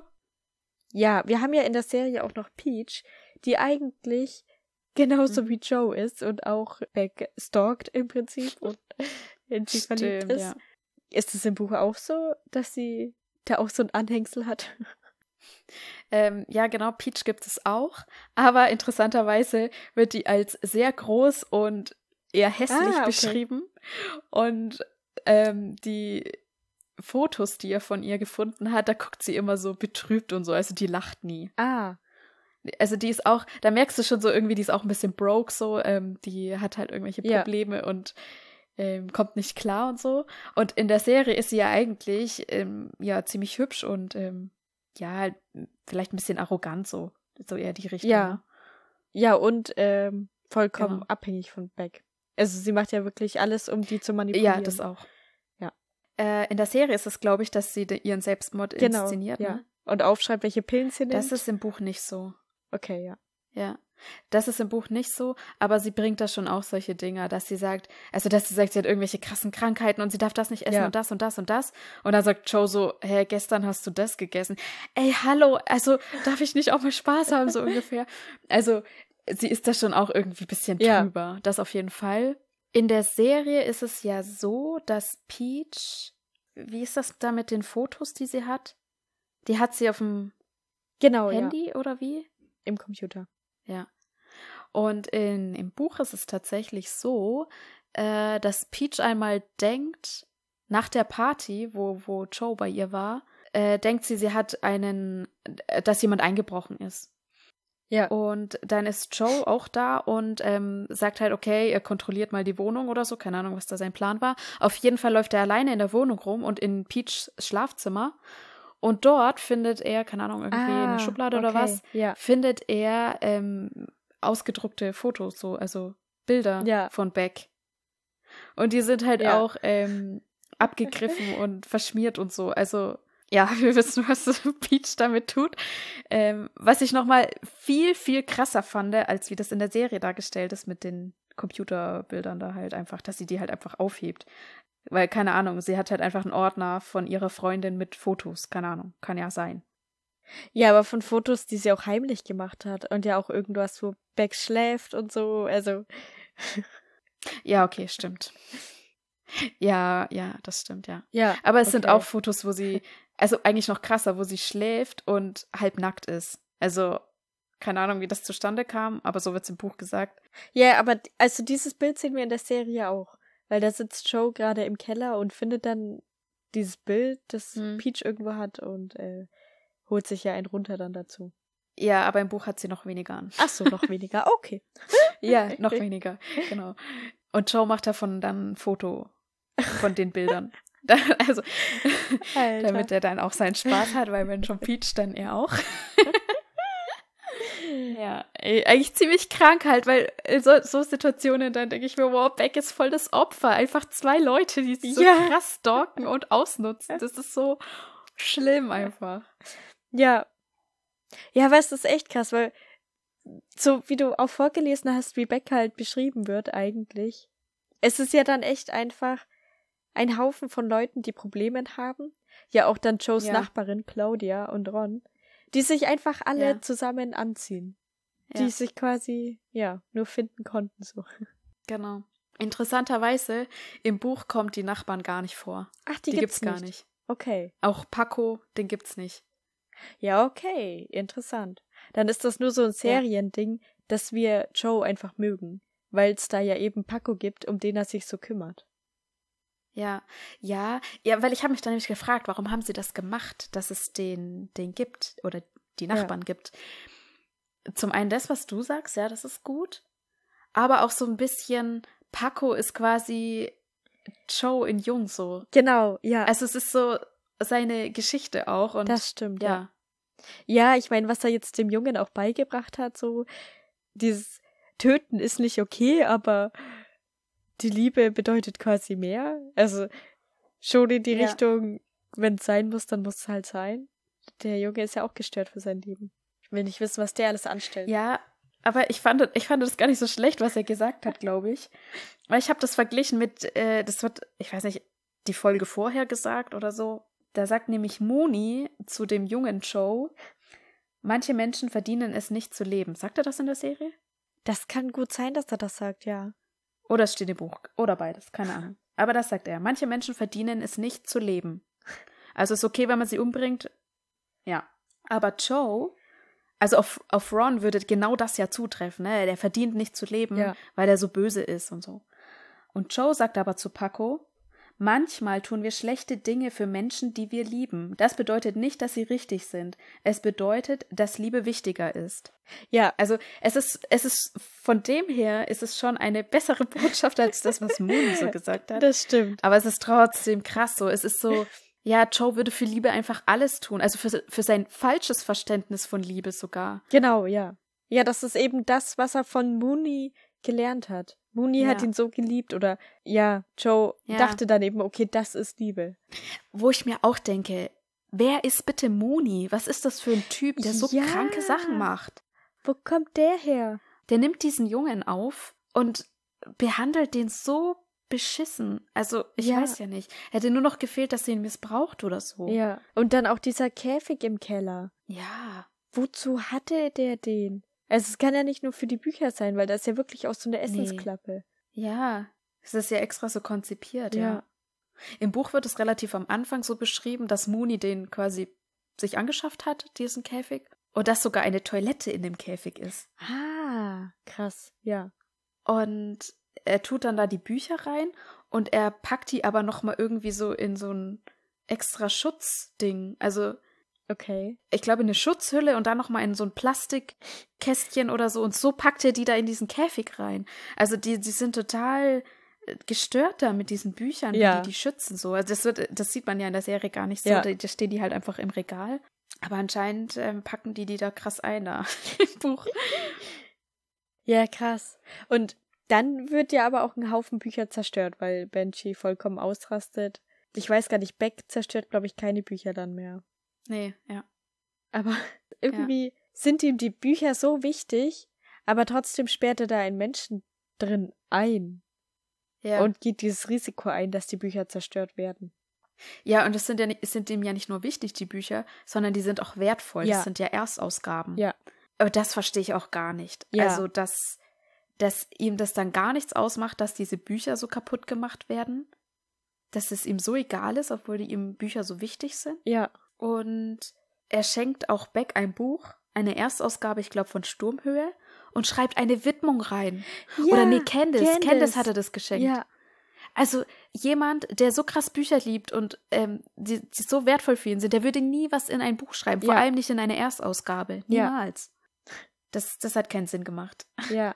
S2: Ja, wir haben ja in der Serie auch noch Peach, die eigentlich genauso
S1: Mhm.
S2: wie Joe ist und auch Beck stalkt im Prinzip und in sie verliebt ist.
S1: ja.
S2: Ist es im Buch auch so, dass sie da auch so ein Anhängsel hat?
S1: Ähm, ja, genau, Peach gibt es auch. Aber interessanterweise wird die als sehr groß und eher hässlich
S2: Ah, okay.
S1: beschrieben. Und ähm, die Fotos, die er von ihr gefunden hat, da guckt sie immer so betrübt und so. Also die lacht nie.
S2: Ah,
S1: Also die ist auch, da merkst du schon so irgendwie, die ist auch ein bisschen broke so. Ähm, die hat halt irgendwelche
S2: Ja.
S1: Probleme und ähm, kommt nicht klar und so. Und in der Serie ist sie ja eigentlich ähm, ja ziemlich hübsch und ähm, ja, halt vielleicht ein bisschen arrogant so. So eher die Richtung.
S2: Ja.
S1: ne?
S2: ja, und ähm, vollkommen
S1: Genau.
S2: abhängig von Beck. Also sie macht ja wirklich alles, um die zu manipulieren.
S1: Ja, das auch.
S2: Ja.
S1: Äh, in der Serie ist es, glaube ich, dass sie ihren Selbstmord
S2: Genau,
S1: inszeniert.
S2: ja.
S1: Ne?
S2: Und aufschreibt, welche Pillen sie nimmt.
S1: Das ist im Buch nicht so.
S2: okay, ja.
S1: Ja. Das ist im Buch nicht so, aber sie bringt da schon auch solche Dinge, dass sie sagt, also dass sie sagt, sie hat irgendwelche krassen Krankheiten und sie darf das nicht essen
S2: Ja.
S1: und das und das und das. Und dann sagt Joe so, hä, gestern hast du das gegessen. Ey, hallo, also darf ich nicht auch mal Spaß haben, so ungefähr. Also sie ist da schon auch irgendwie ein bisschen
S2: Ja.
S1: drüber. Das auf jeden Fall. In der Serie ist es ja so, dass Peach, wie ist das da mit den Fotos, die sie hat? Die hat sie auf dem
S2: Genau, ja.
S1: Handy oder wie?
S2: Im Computer.
S1: Ja. Und in, im Buch ist es tatsächlich so, äh, dass Peach einmal denkt, nach der Party, wo, wo Joe bei ihr war, äh, denkt sie, sie hat einen, äh, dass jemand eingebrochen ist.
S2: Ja.
S1: Und dann ist Joe auch da und ähm, sagt halt, okay, er kontrolliert mal die Wohnung oder so. Keine Ahnung, was da sein Plan war. Auf jeden Fall läuft er alleine in der Wohnung rum und in Peachs Schlafzimmer. Und dort findet er, keine Ahnung, irgendwie eine Schublade oder
S2: Ah, okay,
S1: was,
S2: Ja.
S1: findet er ähm, ausgedruckte Fotos, so, also Bilder
S2: Ja.
S1: von Beck. Und die sind halt
S2: Ja.
S1: auch ähm, abgegriffen und verschmiert und so. Also, ja, wir wissen, was Peach damit tut. Ähm, was ich nochmal viel, viel krasser fand, als wie das in der Serie dargestellt ist mit den Computerbildern da halt einfach, dass sie die halt einfach aufhebt. Weil, keine Ahnung, sie hat halt einfach einen Ordner von ihrer Freundin mit Fotos. Keine Ahnung, kann ja sein.
S2: Ja, aber von Fotos, die sie auch heimlich gemacht hat und ja auch irgendwas, wo Beck schläft und so. Also,
S1: Ja, okay, stimmt. Ja, ja, das stimmt, ja.
S2: ja.
S1: Aber es sind
S2: okay.
S1: auch Fotos, wo sie, also eigentlich noch krasser, wo sie schläft und halb nackt ist. Also, keine Ahnung, wie das zustande kam, aber so wird es im Buch gesagt.
S2: Ja, aber also dieses Bild sehen wir in der Serie auch. Weil da sitzt Joe gerade im Keller und findet dann dieses Bild, das
S1: Hm.
S2: Peach irgendwo hat und äh, holt sich ja einen runter dann dazu.
S1: Ja, aber im Buch hat sie noch weniger an.
S2: Ach so, noch weniger. Okay.
S1: Ja, noch weniger, genau. Und Joe macht davon dann ein Foto von den Bildern. Also,
S2: Alter.
S1: damit er dann auch seinen Spaß hat, weil wenn schon Peach, dann er auch. Ja, ey, eigentlich ziemlich krank halt, weil in so, so Situationen, dann denke ich mir, wow, Beck ist voll das Opfer. Einfach zwei Leute, die so
S2: Ja.
S1: krass stalken und ausnutzen. Das ist so schlimm einfach.
S2: Ja. Ja, aber es ist echt krass, weil so wie du auch vorgelesen hast, wie Beck halt beschrieben wird eigentlich. Es ist ja dann echt einfach ein Haufen von Leuten, die Probleme haben. Ja, auch dann Joes
S1: Ja.
S2: Nachbarin Claudia und Ron, die sich einfach alle
S1: Ja.
S2: zusammen anziehen. Die
S1: Ja.
S2: sich quasi, ja, nur finden konnten so.
S1: Genau. Interessanterweise, im Buch kommt die Nachbarn gar nicht vor.
S2: Ach,
S1: Die, gibt's, gar nicht.
S2: Okay.
S1: Auch Paco, den gibt's nicht.
S2: Ja, okay. Interessant. Dann ist das nur so ein Seriending, dass wir Joe einfach mögen. Weil es da ja eben Paco gibt, um den er sich so kümmert.
S1: Ja, ja, ja, weil ich habe mich dann nämlich gefragt, warum haben sie das gemacht, dass es den, den gibt oder die Nachbarn ja. gibt. Zum einen das, was du sagst, ja, das ist gut. Aber auch so ein bisschen, Paco ist quasi Joe in Jung so.
S2: Genau, ja.
S1: Also es ist so seine Geschichte auch. Und
S2: das stimmt,
S1: ja.
S2: Ja, ja ich meine, was er jetzt dem Jungen auch beigebracht hat, so dieses Töten ist nicht okay, aber die Liebe bedeutet quasi mehr. Also schon in die ja. Richtung, wenn es sein muss, dann muss es halt sein. Der Junge ist ja auch gestört für sein Leben. Ich will nicht wissen, was der alles anstellt.
S1: Ja, aber ich fand, ich fand das gar nicht so schlecht, was er gesagt hat, glaube ich. Weil ich habe das verglichen mit, äh, das wird, ich weiß nicht, die Folge vorher gesagt oder so. Da sagt nämlich Moni zu dem jungen Joe, manche Menschen verdienen es nicht zu leben. Sagt er das in der Serie?
S2: Das kann gut sein, dass er das sagt, ja.
S1: Oder es steht im Buch. Oder beides, keine Ahnung. Aber das sagt er. Manche Menschen verdienen es nicht zu leben. Also ist okay, wenn man sie umbringt. Ja. Aber Joe, also auf, auf Ron würde genau das ja zutreffen. Ne? Der verdient nicht zu leben, ja. weil er so böse ist und so. Und Joe sagt aber zu Paco, Manchmal tun wir schlechte Dinge für Menschen, die wir lieben. Das bedeutet nicht, dass sie richtig sind. Es bedeutet, dass Liebe wichtiger ist. Ja, also es ist, es ist von dem her ist es schon eine bessere Botschaft als das, was Moon so gesagt hat.
S2: Das stimmt.
S1: Aber es ist trotzdem krass so. Es ist so, ja, Joe würde für Liebe einfach alles tun. Also für, für sein falsches Verständnis von Liebe sogar.
S2: Genau, ja. Ja, das ist eben das, was er von Mooney gelernt hat. Mooney ja. hat ihn so geliebt oder ja, Joe ja. dachte dann eben, okay, das ist Liebe.
S1: Wo ich mir auch denke, wer ist bitte Mooney? Was ist das für ein Typ, der so ja. kranke Sachen macht?
S2: Wo kommt der her?
S1: Der nimmt diesen Jungen auf und behandelt den so beschissen. Also, ich ja. weiß ja nicht. Hätte nur noch gefehlt, dass sie ihn missbraucht oder so.
S2: Ja. Und dann auch dieser Käfig im Keller.
S1: Ja.
S2: Wozu hatte der den? Also es kann ja nicht nur für die Bücher sein, weil da ist ja wirklich auch so eine Essensklappe.
S1: Nee. Ja, es ist ja extra so konzipiert, ja. ja. Im Buch wird es relativ am Anfang so beschrieben, dass Mooney den quasi sich angeschafft hat, diesen Käfig. Und dass sogar eine Toilette in dem Käfig ist.
S2: Ah, krass, ja.
S1: Und er tut dann da die Bücher rein und er packt die aber nochmal irgendwie so in so ein extra Schutzding. Also
S2: Okay.
S1: Ich glaube, eine Schutzhülle und dann nochmal in so ein Plastikkästchen oder so. Und so packt er die da in diesen Käfig rein. Also die, die sind total äh, gestört da mit diesen Büchern, ja. die die schützen so. Also das wird, das sieht man ja in der Serie gar nicht so. Ja. Da, da stehen die halt einfach im Regal. Aber anscheinend ähm, packen die die da krass ein da im Buch.
S2: Ja, krass. Und dann wird ja aber auch ein Haufen Bücher zerstört, weil Benji vollkommen ausrastet. Ich weiß gar nicht, Beck zerstört, glaube ich, keine Bücher dann mehr.
S1: Nee, ja.
S2: Aber irgendwie ja. sind ihm die Bücher so wichtig, aber trotzdem sperrt er da einen Menschen drin ein. Ja. Und geht dieses Risiko ein, dass die Bücher zerstört werden.
S1: Ja, und es sind ja sind ihm ja nicht nur wichtig, die Bücher, sondern die sind auch wertvoll. Ja. Das sind ja Erstausgaben.
S2: Ja.
S1: Aber das verstehe ich auch gar nicht. Ja. Also, dass, dass ihm das dann gar nichts ausmacht, dass diese Bücher so kaputt gemacht werden. Dass es ihm so egal ist, obwohl die ihm Bücher so wichtig sind.
S2: Ja.
S1: Und er schenkt auch Beck ein Buch, eine Erstausgabe, ich glaube, von Sturmhöhe und schreibt eine Widmung rein. Ja, Oder nee, Candice. Candice. Candice hatte das geschenkt. Ja. Also jemand, der so krass Bücher liebt und ähm, die, die so wertvoll für ihn sind, der würde nie was in ein Buch schreiben, vor ja. allem nicht in eine Erstausgabe. Niemals. Ja. Das, das hat keinen Sinn gemacht.
S2: Ja.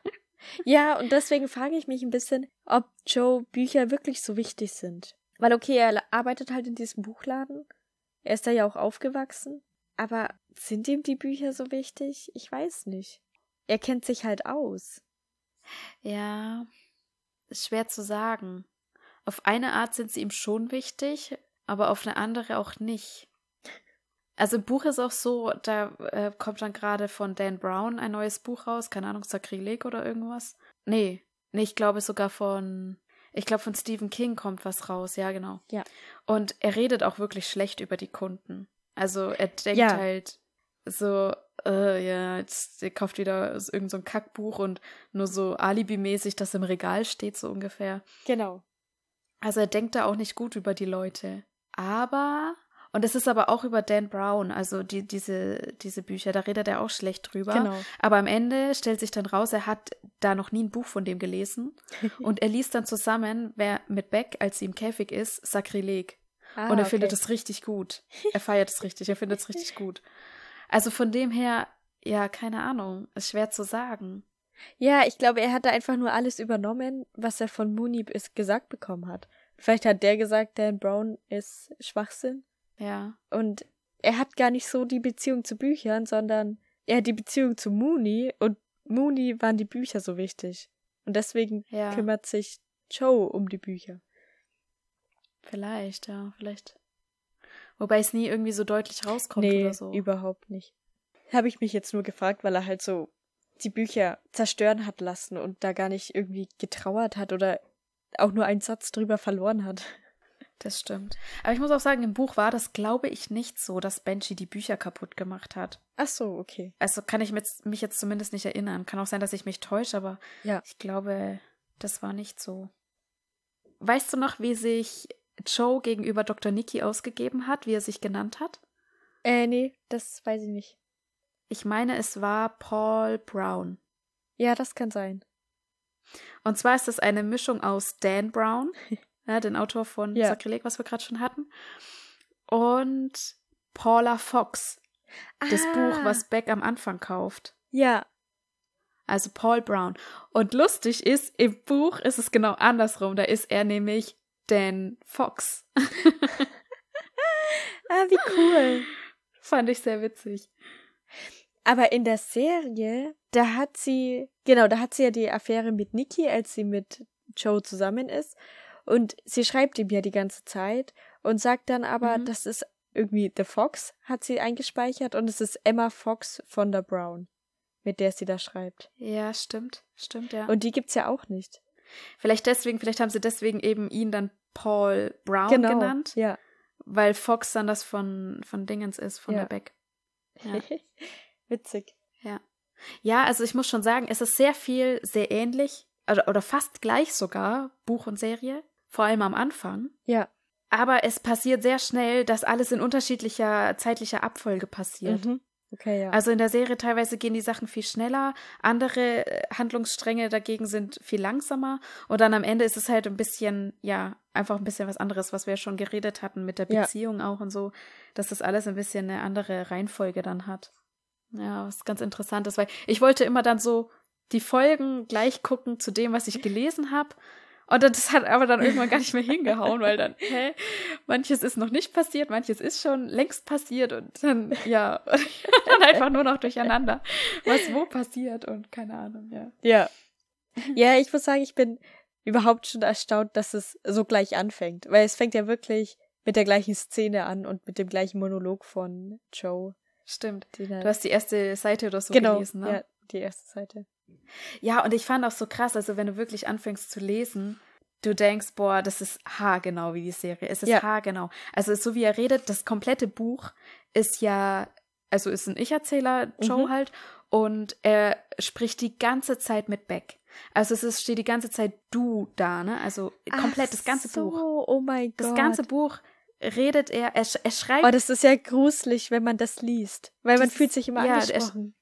S2: Ja, und deswegen frage ich mich ein bisschen, ob Joe Bücher wirklich so wichtig sind. Weil okay, er arbeitet halt in diesem Buchladen er ist da ja auch aufgewachsen. Aber sind ihm die Bücher so wichtig? Ich weiß nicht. Er kennt sich halt aus.
S1: Ja, ist schwer zu sagen. Auf eine Art sind sie ihm schon wichtig, aber auf eine andere auch nicht. Also im Buch ist auch so, da äh, kommt dann gerade von Dan Brown ein neues Buch raus, keine Ahnung, Sakrileg oder irgendwas. Nee, nee, ich glaube sogar von ich glaube, von Stephen King kommt was raus, ja, genau.
S2: Ja.
S1: Und er redet auch wirklich schlecht über die Kunden. Also er denkt ja. halt so, äh, ja, jetzt er kauft wieder irgendein so Kackbuch und nur so alibimäßig, das im Regal steht, so ungefähr.
S2: Genau.
S1: Also er denkt da auch nicht gut über die Leute. Aber, Und es ist aber auch über Dan Brown, also die, diese, diese Bücher, da redet er auch schlecht drüber.
S2: Genau.
S1: Aber am Ende stellt sich dann raus, er hat da noch nie ein Buch von dem gelesen. und er liest dann zusammen, wer mit Beck, als sie im Käfig ist, Sakrileg.
S2: Ah,
S1: und er
S2: okay.
S1: findet es richtig gut. Er feiert es richtig, er findet es richtig gut. Also von dem her, ja, keine Ahnung, ist schwer zu sagen.
S2: Ja, ich glaube, er hat da einfach nur alles übernommen, was er von Mooney gesagt bekommen hat. Vielleicht hat der gesagt, Dan Brown ist Schwachsinn.
S1: Ja.
S2: Und er hat gar nicht so die Beziehung zu Büchern, sondern er hat die Beziehung zu Mooney und Mooney waren die Bücher so wichtig. Und deswegen
S1: Ja.
S2: kümmert sich Joe um die Bücher.
S1: Vielleicht, ja, vielleicht. Wobei es nie irgendwie so deutlich rauskommt
S2: nee,
S1: oder so.
S2: überhaupt nicht. Habe ich mich jetzt nur gefragt, weil er halt so die Bücher zerstören hat lassen und da gar nicht irgendwie getrauert hat oder auch nur einen Satz drüber verloren hat.
S1: Das stimmt. Aber ich muss auch sagen, im Buch war das, glaube ich, nicht so, dass Benji die Bücher kaputt gemacht hat.
S2: Ach so, okay.
S1: Also kann ich mit, mich jetzt zumindest nicht erinnern. Kann auch sein, dass ich mich täusche, aber
S2: Ja.
S1: ich glaube, das war nicht so. Weißt du noch, wie sich Joe gegenüber Dr. Nikki ausgegeben hat, wie er sich genannt hat?
S2: Äh, nee, das weiß ich nicht.
S1: Ich meine, es war Paul Brown.
S2: Ja, das kann sein.
S1: Und zwar ist es eine Mischung aus Dan Brown, ja, den Autor von
S2: Ja.
S1: Sakrileg, was wir gerade schon hatten, und Paula Fox, das
S2: Ah,
S1: Buch, was Beck am Anfang kauft.
S2: Ja,
S1: Also Paul Brown. Und lustig ist, im Buch ist es genau andersrum. Da ist er nämlich Dan Fox.
S2: ah, wie cool.
S1: Fand ich sehr witzig.
S2: Aber in der Serie, da hat sie, genau, da hat sie ja die Affäre mit Nikki, als sie mit Joe zusammen ist. Und sie schreibt ihm ja die ganze Zeit und sagt dann aber,
S1: Mhm.
S2: das ist irgendwie The Fox, hat sie eingespeichert und es ist Emma Fox von der Brown, mit der sie da schreibt.
S1: Ja, stimmt. Stimmt, ja.
S2: Und die gibt's ja auch nicht.
S1: vielleicht deswegen, vielleicht haben sie deswegen eben ihn dann Paul Brown
S2: genau.
S1: genannt,
S2: Ja.
S1: weil Fox dann das von, von Dingens ist, von
S2: Ja.
S1: der Beck. Ja.
S2: Witzig.
S1: Ja. Ja, also ich muss schon sagen, es ist sehr viel, sehr ähnlich, oder, oder fast gleich sogar, Buch und Serie, vor allem am Anfang.
S2: Ja.
S1: Aber es passiert sehr schnell, dass alles in unterschiedlicher zeitlicher Abfolge passiert.
S2: Mhm. Okay, ja.
S1: Also in der Serie teilweise gehen die Sachen viel schneller, andere äh, Handlungsstränge dagegen sind viel langsamer und dann am Ende ist es halt ein bisschen, ja, einfach ein bisschen was anderes, was wir ja schon geredet hatten mit der
S2: Ja.
S1: Beziehung auch und so, dass das alles ein bisschen eine andere Reihenfolge dann hat. Ja, was ganz interessant ist, weil ich wollte immer dann so die Folgen gleich gucken zu dem, was ich gelesen habe. Und das hat aber dann irgendwann gar nicht mehr hingehauen, weil dann, hä, manches ist noch nicht passiert, manches ist schon längst passiert und dann, ja, dann einfach nur noch durcheinander, was wo passiert und keine Ahnung, ja.
S2: Ja. Ja, ich muss sagen, ich bin überhaupt schon erstaunt, dass es so gleich anfängt. Weil es fängt ja wirklich mit der gleichen Szene an und mit dem gleichen Monolog von Joe.
S1: Stimmt. Du hast die erste Seite oder so
S2: genau,
S1: gelesen, ne?
S2: ja, die erste Seite.
S1: Ja, und ich fand auch so krass, also wenn du wirklich anfängst zu lesen, du denkst, boah, das ist haargenau wie die Serie. Es ist
S2: Ja.
S1: haargenau. Also so wie er redet, das komplette Buch ist ja, also ist ein Ich-Erzähler, Joe
S2: Mhm.
S1: halt, und er spricht die ganze Zeit mit Beck. Also es ist, steht die ganze Zeit du da, ne? Also komplett
S2: Ach
S1: das ganze
S2: so,
S1: Buch.
S2: Oh mein
S1: Das
S2: Gott.
S1: ganze Buch redet er, er, er schreibt.
S2: Oh, das ist ja gruselig, wenn man das liest. Weil man
S1: Das-
S2: fühlt sich immer
S1: ja,
S2: angesprochen.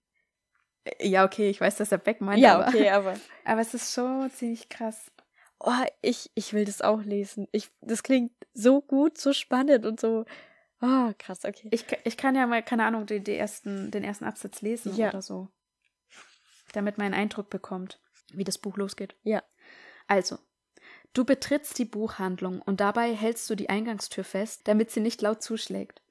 S1: Ja, okay, ich weiß, dass er Beck meint,
S2: Ja,
S1: aber,
S2: okay, aber.
S1: aber es ist schon ziemlich krass.
S2: Oh, ich, ich will das auch lesen. Ich, das klingt so gut, so spannend und so. Oh, krass, okay.
S1: Ich, ich kann ja mal, keine Ahnung, die, die ersten, den ersten Absatz lesen
S2: Ja.
S1: oder so. Damit man einen Eindruck bekommt, wie das Buch losgeht.
S2: Ja.
S1: Also, du betrittst die Buchhandlung und dabei hältst du die Eingangstür fest, damit sie nicht laut zuschlägt.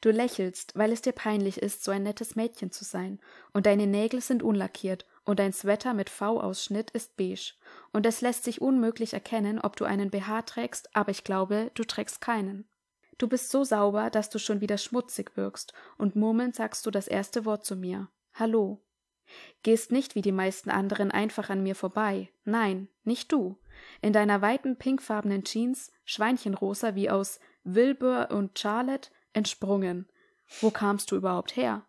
S1: Du lächelst, weil es dir peinlich ist, so ein nettes Mädchen zu sein, und deine Nägel sind unlackiert, und dein Sweater mit V-Ausschnitt ist beige, und es lässt sich unmöglich erkennen, ob du einen BH trägst, aber ich glaube, du trägst keinen. Du bist so sauber, dass du schon wieder schmutzig wirkst, und murmelnd sagst du das erste Wort zu mir. Hallo. Gehst nicht wie die meisten anderen einfach an mir vorbei. Nein, nicht du. In deiner weiten pinkfarbenen Jeans, Schweinchenrosa wie aus Wilbur und Charlotte, entsprungen. Wo kamst du überhaupt her?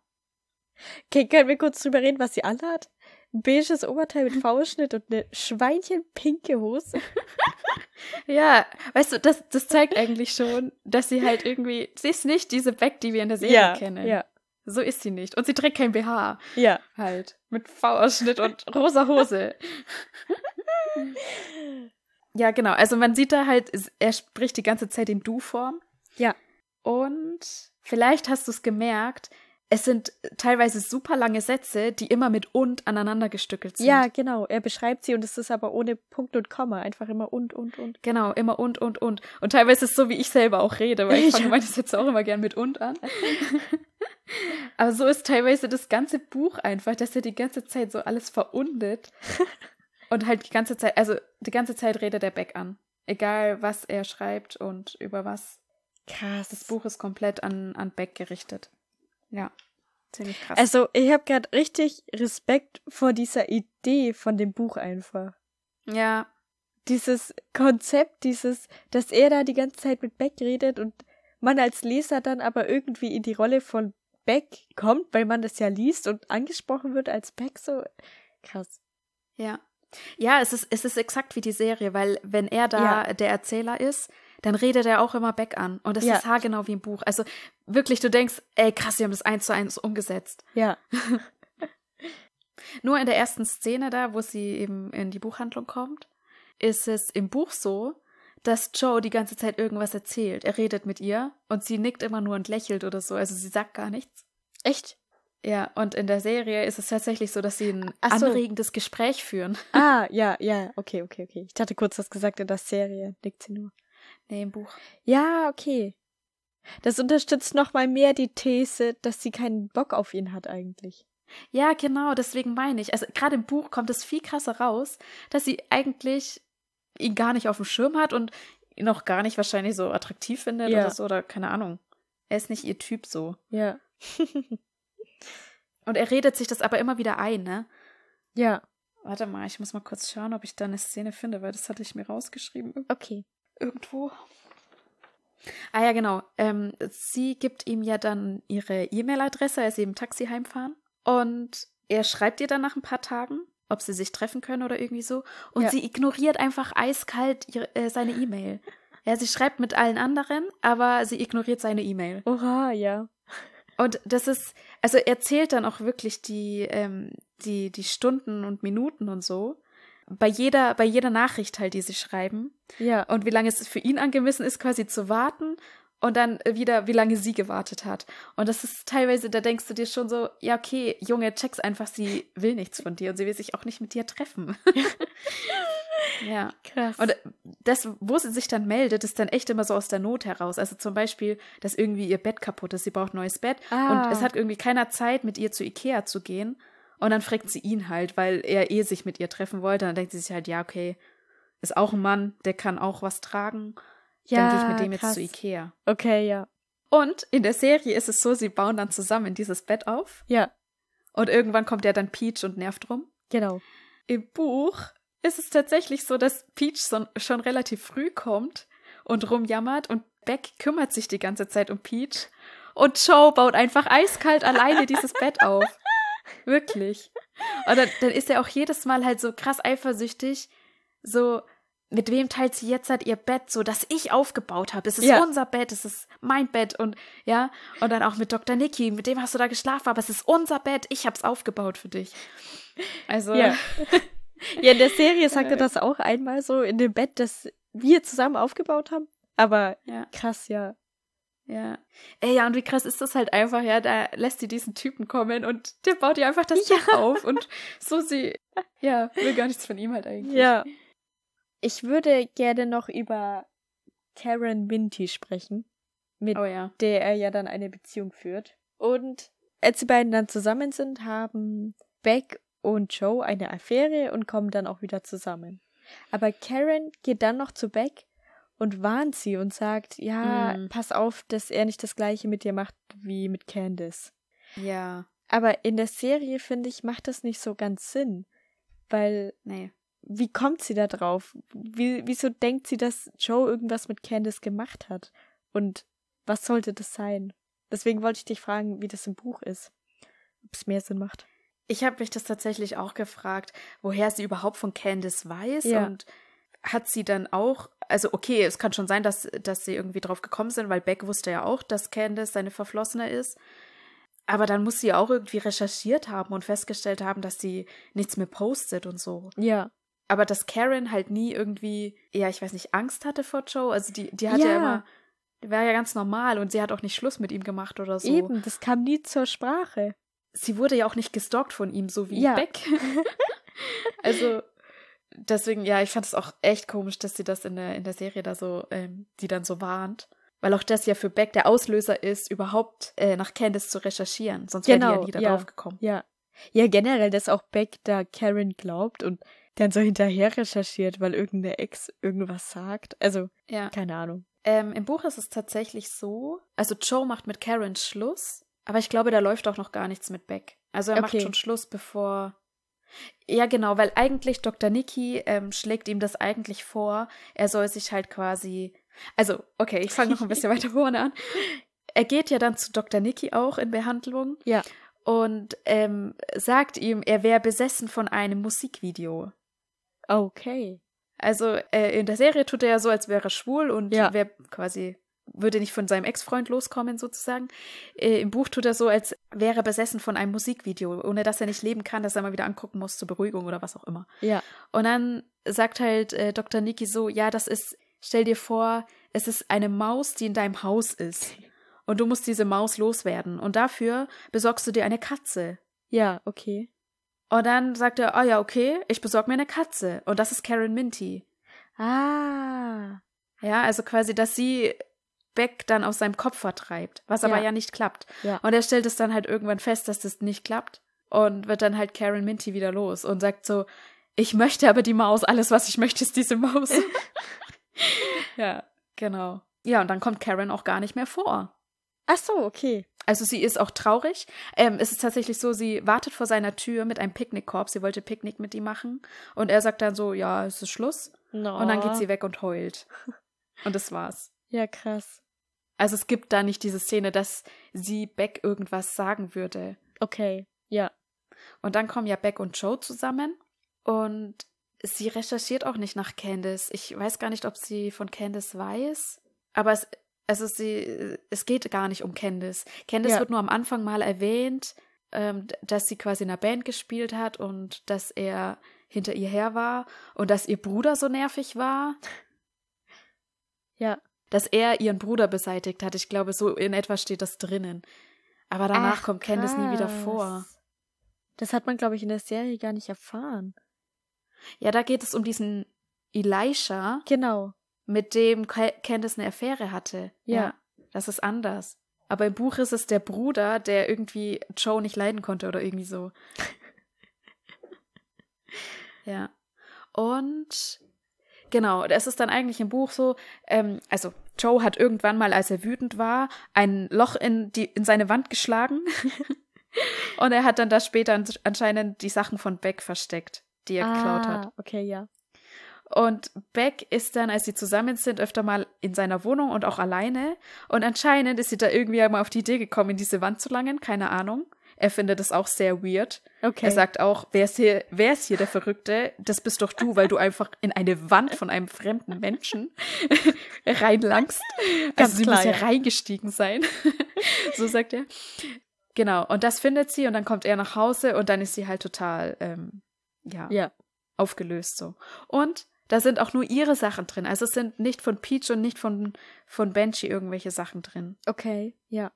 S2: Okay, können wir kurz drüber reden, was sie anhat? ein beiges Oberteil mit V-Schnitt und eine schweinchenpinke Hose.
S1: Ja, weißt du, das, das zeigt eigentlich schon, dass sie halt irgendwie, sie ist nicht diese Beck, die wir in der Serie kennen.
S2: Ja,
S1: So ist sie nicht. Und sie trägt kein BH.
S2: ja.
S1: Halt. Mit V-Ausschnitt und rosa Hose. ja, genau. Also man sieht da halt, er spricht die ganze Zeit in Du-Form.
S2: Ja.
S1: Und vielleicht hast du es gemerkt, es sind teilweise super lange Sätze, die immer mit und aneinander gestückelt sind.
S2: Ja, genau. Er beschreibt sie und es ist aber ohne Punkt und Komma. Einfach immer und, und, und.
S1: Genau, immer und, und, und. Und teilweise ist es so, wie ich selber auch rede, weil ich fange
S2: Ja.
S1: meine Sätze auch immer gern mit und an. Aber so ist teilweise das ganze Buch einfach, dass er die ganze Zeit so alles verundet. Und halt die ganze Zeit, also die ganze Zeit redet er Beck an. Egal, was er schreibt und über was.
S2: Krass.
S1: Das Buch ist komplett an, an Beck gerichtet. Ja, ziemlich krass.
S2: Also, ich habe gerade richtig Respekt vor dieser Idee von dem Buch einfach.
S1: ja,
S2: Dieses Konzept, dieses, dass er da die ganze Zeit mit Beck redet und man als Leser dann aber irgendwie in die Rolle von Beck kommt, weil man das ja liest und angesprochen wird als Beck, so krass.
S1: Ja. Ja, es ist, es ist exakt wie die Serie, weil wenn er da
S2: Ja.
S1: der Erzähler ist, dann redet er auch immer Beck an. Und das
S2: Ja.
S1: ist haargenau wie im Buch. Also wirklich, du denkst, ey, krass, sie haben das eins zu eins umgesetzt.
S2: Ja,
S1: Nur in der ersten Szene da, wo sie eben in die Buchhandlung kommt, ist es im Buch so, dass Joe die ganze Zeit irgendwas erzählt. Er redet mit ihr und sie nickt immer nur und lächelt oder so. Also sie sagt gar nichts.
S2: echt?
S1: Ja, und in der Serie ist es tatsächlich so, dass sie ein
S2: Ach so.
S1: anregendes Gespräch führen.
S2: Ah, ja, ja, okay, okay, okay. Ich hatte kurz das gesagt in der Serie, nickt sie nur.
S1: Nee, im Buch.
S2: Ja, okay. Das unterstützt nochmal mehr die These, dass sie keinen Bock auf ihn hat eigentlich.
S1: Ja, genau, deswegen meine ich. Also gerade im Buch kommt es viel krasser raus, dass sie eigentlich ihn gar nicht auf dem Schirm hat und ihn auch gar nicht wahrscheinlich so attraktiv findet
S2: Ja.
S1: oder so, oder keine Ahnung. Er ist nicht ihr Typ so.
S2: Ja.
S1: Und er redet sich das aber immer wieder ein, ne?
S2: Ja,
S1: Warte mal, ich muss mal kurz schauen, ob ich da eine Szene finde, weil das hatte ich mir rausgeschrieben.
S2: Okay.
S1: Irgendwo. Ah ja, genau. Ähm, sie gibt ihm ja dann ihre E-Mail-Adresse, als sie im Taxi heimfahren. Und er schreibt ihr dann nach ein paar Tagen, ob sie sich treffen können oder irgendwie so. Und
S2: Ja.
S1: sie ignoriert einfach eiskalt ihre, äh, seine E-Mail. Ja, sie schreibt mit allen anderen, aber sie ignoriert seine E-Mail.
S2: Oha, ja.
S1: Und das ist, also er zählt dann auch wirklich die, ähm, die, die Stunden und Minuten und so. Bei jeder, bei jeder Nachricht halt, die sie schreiben.
S2: Ja.
S1: Und wie lange es für ihn angemessen ist, quasi zu warten. Und dann wieder, wie lange sie gewartet hat. Und das ist teilweise, da denkst du dir schon so, ja, okay, Junge, check's einfach, sie will nichts von dir und sie will sich auch nicht mit dir treffen. ja.
S2: Krass.
S1: Und das, wo sie sich dann meldet, ist dann echt immer so aus der Not heraus. Also zum Beispiel, dass irgendwie ihr Bett kaputt ist, sie braucht ein neues Bett
S2: Ah.
S1: und es hat irgendwie keiner Zeit, mit ihr zu Ikea zu gehen. Und dann fragt sie ihn halt, weil er eh sich mit ihr treffen wollte. dann denkt sie sich halt, ja, okay, ist auch ein Mann, der kann auch was tragen. dann gehe ich mit dem jetzt
S2: krass.
S1: zu Ikea.
S2: Okay, ja.
S1: Und in der Serie ist es so, sie bauen dann zusammen dieses Bett auf.
S2: Ja,
S1: Und irgendwann kommt ja dann Peach und nervt rum.
S2: genau.
S1: Im Buch ist es tatsächlich so, dass Peach so, schon relativ früh kommt und rumjammert und Beck kümmert sich die ganze Zeit um Peach und Joe baut einfach eiskalt alleine dieses Bett auf. Wirklich. Und dann, dann ist er auch jedes Mal halt so krass eifersüchtig, so mit wem teilt sie jetzt halt ihr Bett, so dass ich aufgebaut habe. Es ist
S2: Ja.
S1: unser Bett, es ist mein Bett und ja, und dann auch mit Dr. Nikki, mit dem hast du da geschlafen, aber es ist unser Bett, ich hab's aufgebaut für dich. Also
S2: Ja. ja, in der Serie sagt er das auch einmal so in dem Bett, das wir zusammen aufgebaut haben. Aber
S1: ja.
S2: krass, ja.
S1: Ja. Ey, ja, und wie krass ist das halt einfach, ja, da lässt sie diesen Typen kommen und der baut ihr einfach das
S2: Ja.
S1: Dach auf und so sie, ja, will gar nichts von ihm halt eigentlich.
S2: Ja. Ich würde gerne noch über Karen Minty sprechen, mit
S1: Oh ja.
S2: der er ja dann eine Beziehung führt. Und als die beiden dann zusammen sind, haben Beck und Joe eine Affäre und kommen dann auch wieder zusammen. Aber Karen geht dann noch zu Beck und warnt sie und sagt, ja,
S1: Mm.
S2: pass auf, dass er nicht das gleiche mit dir macht wie mit Candice.
S1: Ja.
S2: Aber in der Serie, finde ich, macht das nicht so ganz Sinn. Weil,
S1: Nee.
S2: wie kommt sie da drauf? Wie, wieso denkt sie, dass Joe irgendwas mit Candice gemacht hat? Und was sollte das sein? Deswegen wollte ich dich fragen, wie das im Buch ist. Ob es mehr Sinn macht.
S1: Ich habe mich das tatsächlich auch gefragt, woher sie überhaupt von Candice weiß
S2: Ja.
S1: und hat sie dann auch, also okay, es kann schon sein, dass, dass sie irgendwie drauf gekommen sind, weil Beck wusste ja auch, dass Candice seine Verflossene ist. Aber dann muss sie auch irgendwie recherchiert haben und festgestellt haben, dass sie nichts mehr postet und so.
S2: Ja.
S1: Aber dass Karen halt nie irgendwie, ja, ich weiß nicht, Angst hatte vor Joe. Also die, die hat ja,
S2: Ja.
S1: immer, die war ja ganz normal und sie hat auch nicht Schluss mit ihm gemacht oder so.
S2: Eben, das kam nie zur Sprache.
S1: Sie wurde ja auch nicht gestalkt von ihm, so wie
S2: Ja.
S1: Beck. also deswegen, ja, ich fand es auch echt komisch, dass sie das in der, in der Serie da so, ähm, die dann so warnt. Weil auch das ja für Beck der Auslöser ist, überhaupt äh, nach Candice zu recherchieren. Sonst wäre die
S2: Genau,
S1: ja nie da
S2: ja.
S1: gekommen.
S2: Ja. Ja, generell, dass auch Beck da Karen glaubt und dann so hinterher recherchiert, weil irgendeine Ex irgendwas sagt. Also,
S1: Ja.
S2: keine Ahnung.
S1: Ähm, Im Buch ist es tatsächlich so, also Joe macht mit Karen Schluss, aber ich glaube, da läuft auch noch gar nichts mit Beck. Also er macht
S2: Okay.
S1: schon Schluss, bevor. Ja, genau, weil eigentlich Dr. Nikki ähm, schlägt ihm das eigentlich vor. Er soll sich halt quasi. Also, okay, ich fange noch ein bisschen weiter vorne an. Er geht ja dann zu Dr. Nikki auch in Behandlung
S2: Ja.
S1: und ähm, sagt ihm, er wäre besessen von einem Musikvideo.
S2: Okay.
S1: Also äh, in der Serie tut er ja so, als wäre er schwul und
S2: Ja.
S1: wäre quasi würde nicht von seinem Ex-Freund loskommen sozusagen. Äh, Im Buch tut er so, als wäre er besessen von einem Musikvideo, ohne dass er nicht leben kann, dass er mal wieder angucken muss zur Beruhigung oder was auch immer.
S2: Ja.
S1: Und dann sagt halt äh, Dr. Niki so, ja, das ist, stell dir vor, es ist eine Maus, die in deinem Haus ist. Und du musst diese Maus loswerden. Und dafür besorgst du dir eine Katze.
S2: Ja, okay.
S1: Und dann sagt er, ah ja, okay, ich besorge mir eine Katze. Und das ist Karen Minty.
S2: Ah.
S1: Ja, also quasi, dass sie Beck dann aus seinem Kopf vertreibt, was aber
S2: Ja.
S1: ja nicht klappt.
S2: Ja.
S1: Und er stellt es dann halt irgendwann fest, dass das nicht klappt und wird dann halt Karen Minty wieder los und sagt so, ich möchte aber die Maus, alles was ich möchte ist diese Maus. ja, genau. Ja, und dann kommt Karen auch gar nicht mehr vor.
S2: Ach so, okay.
S1: Also sie ist auch traurig. Ähm, es ist tatsächlich so, sie wartet vor seiner Tür mit einem Picknickkorb. Sie wollte Picknick mit ihm machen. Und er sagt dann so, ja, es ist Schluss.
S2: No.
S1: Und dann geht sie weg und heult. Und das war's.
S2: Ja, krass.
S1: Also es gibt da nicht diese Szene, dass sie Beck irgendwas sagen würde.
S2: Okay. Ja.
S1: Und dann kommen ja Beck und Joe zusammen und sie recherchiert auch nicht nach Candice. Ich weiß gar nicht, ob sie von Candice weiß, aber es, also sie, es geht gar nicht um Candice. Candice
S2: Ja.
S1: wird nur am Anfang mal erwähnt, ähm, dass sie quasi in einer Band gespielt hat und dass er hinter ihr her war und dass ihr Bruder so nervig war.
S2: Ja.
S1: Dass er ihren Bruder beseitigt hat. Ich glaube, so in etwa steht das drinnen. Aber danach
S2: Ach,
S1: kommt Candice nie wieder
S2: krass.
S1: vor.
S2: Das hat man, glaube ich, in der Serie gar nicht erfahren.
S1: Ja, da geht es um diesen Elisha,
S2: Genau.
S1: mit dem Ca- Candice eine Affäre hatte.
S2: Ja.
S1: Das ist anders. Aber im Buch ist es der Bruder, der irgendwie Joe nicht leiden konnte oder irgendwie so. ja. Und genau, es ist dann eigentlich im Buch so, ähm, also Joe hat irgendwann mal, als er wütend war, ein Loch in, die, in seine Wand geschlagen. Und er hat dann da später ans- anscheinend die Sachen von Beck versteckt, die er geklaut hat.
S2: Ah, okay, ja.
S1: Und Beck ist dann, als sie zusammen sind, öfter mal in seiner Wohnung und auch alleine. Und anscheinend ist sie da irgendwie mal auf die Idee gekommen, in diese Wand zu langen. Keine Ahnung. Er findet es auch sehr weird.
S2: Okay.
S1: Er sagt auch, wer ist, hier, wer ist hier der Verrückte? Das bist doch du, weil du einfach in eine Wand von einem fremden Menschen reinlangst.
S2: Ganz
S1: also sie
S2: klar,
S1: muss ja reingestiegen sein. so sagt er. Genau, und das findet sie und dann kommt er nach Hause und dann ist sie halt total, ähm, ja,
S2: ja.
S1: aufgelöst so. Und da sind auch nur ihre Sachen drin. Also es sind nicht von Peach und nicht von, von Banshee irgendwelche Sachen drin,
S2: Okay, ja.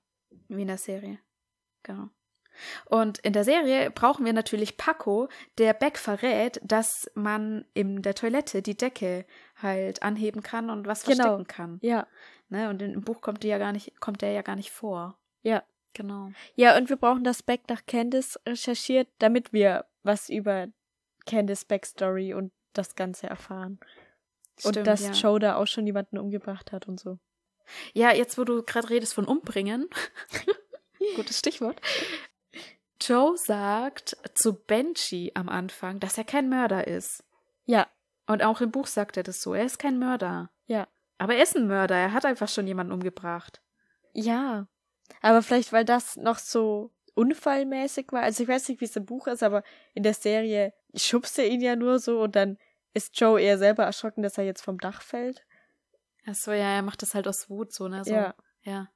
S1: wie in der Serie. Genau. Und in der Serie brauchen wir natürlich Paco, der Beck verrät, dass man in der Toilette die Decke halt anheben kann und was
S2: Genau.
S1: verstecken kann.
S2: Ja.
S1: Ne? Und im Buch kommt, die ja gar nicht, kommt der ja gar nicht vor.
S2: Ja.
S1: Genau.
S2: Ja, und wir brauchen das Beck nach Candice recherchiert, damit wir was über Candice Backstory und das Ganze erfahren. und
S1: Stimmt,
S2: dass
S1: ja.
S2: Joe da auch schon jemanden umgebracht hat und so.
S1: Ja, jetzt wo du gerade redest von umbringen, gutes Stichwort. Joe sagt zu Banshee am Anfang, dass er kein Mörder ist.
S2: Ja,
S1: Und auch im Buch sagt er das so, er ist kein Mörder.
S2: ja.
S1: Aber er ist ein Mörder, er hat einfach schon jemanden umgebracht.
S2: Ja. Aber vielleicht, weil das noch so unfallmäßig war. Also ich weiß nicht, wie es im Buch ist, aber in der Serie schubst er ihn ja nur so und dann ist Joe eher selber erschrocken, dass er jetzt vom Dach fällt.
S1: Ach so, ja, er macht das halt aus Wut so, ne? So,
S2: Ja.
S1: Ja.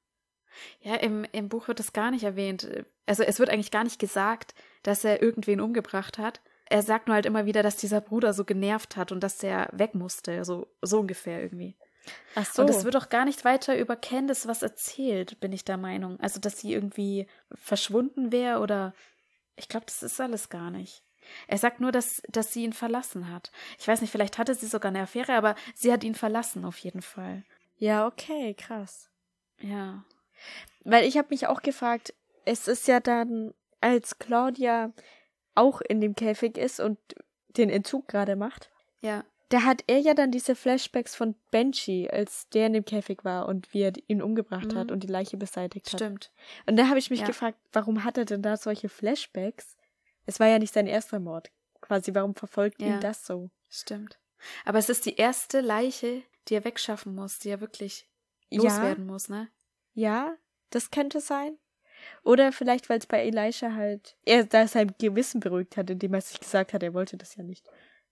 S1: Ja, im, im Buch wird das gar nicht erwähnt. Also es wird eigentlich gar nicht gesagt, dass er irgendwen umgebracht hat. Er sagt nur halt immer wieder, dass dieser Bruder so genervt hat und dass der weg musste. So, so ungefähr irgendwie.
S2: Ach so.
S1: Und es wird auch gar nicht weiter über Candice was erzählt, bin ich der Meinung. Also, dass sie irgendwie verschwunden wäre oder. Ich glaube, das ist alles gar nicht. Er sagt nur, dass, dass sie ihn verlassen hat. Ich weiß nicht, vielleicht hatte sie sogar eine Affäre, aber sie hat ihn verlassen, auf jeden Fall.
S2: ja, okay, krass.
S1: Ja.
S2: Weil ich habe mich auch gefragt, es ist ja dann, als Claudia auch in dem Käfig ist und den Entzug gerade macht,
S1: Ja.
S2: da hat er ja dann diese Flashbacks von Benji, als der in dem Käfig war und wie er ihn umgebracht
S1: Mhm.
S2: hat und die Leiche beseitigt hat.
S1: Stimmt.
S2: Und da habe ich mich
S1: Ja.
S2: gefragt, warum hat er denn da solche Flashbacks? Es war ja nicht sein erster Mord. Quasi, warum verfolgt
S1: Ja.
S2: ihn das so?
S1: Stimmt. Aber es ist die erste Leiche, die er wegschaffen muss, die er wirklich
S2: Ja,
S1: loswerden muss, ne?
S2: Ja, das könnte sein. Oder vielleicht, weil es bei Elisha halt, er da sein Gewissen beruhigt hat, indem er sich gesagt hat, er wollte das ja nicht.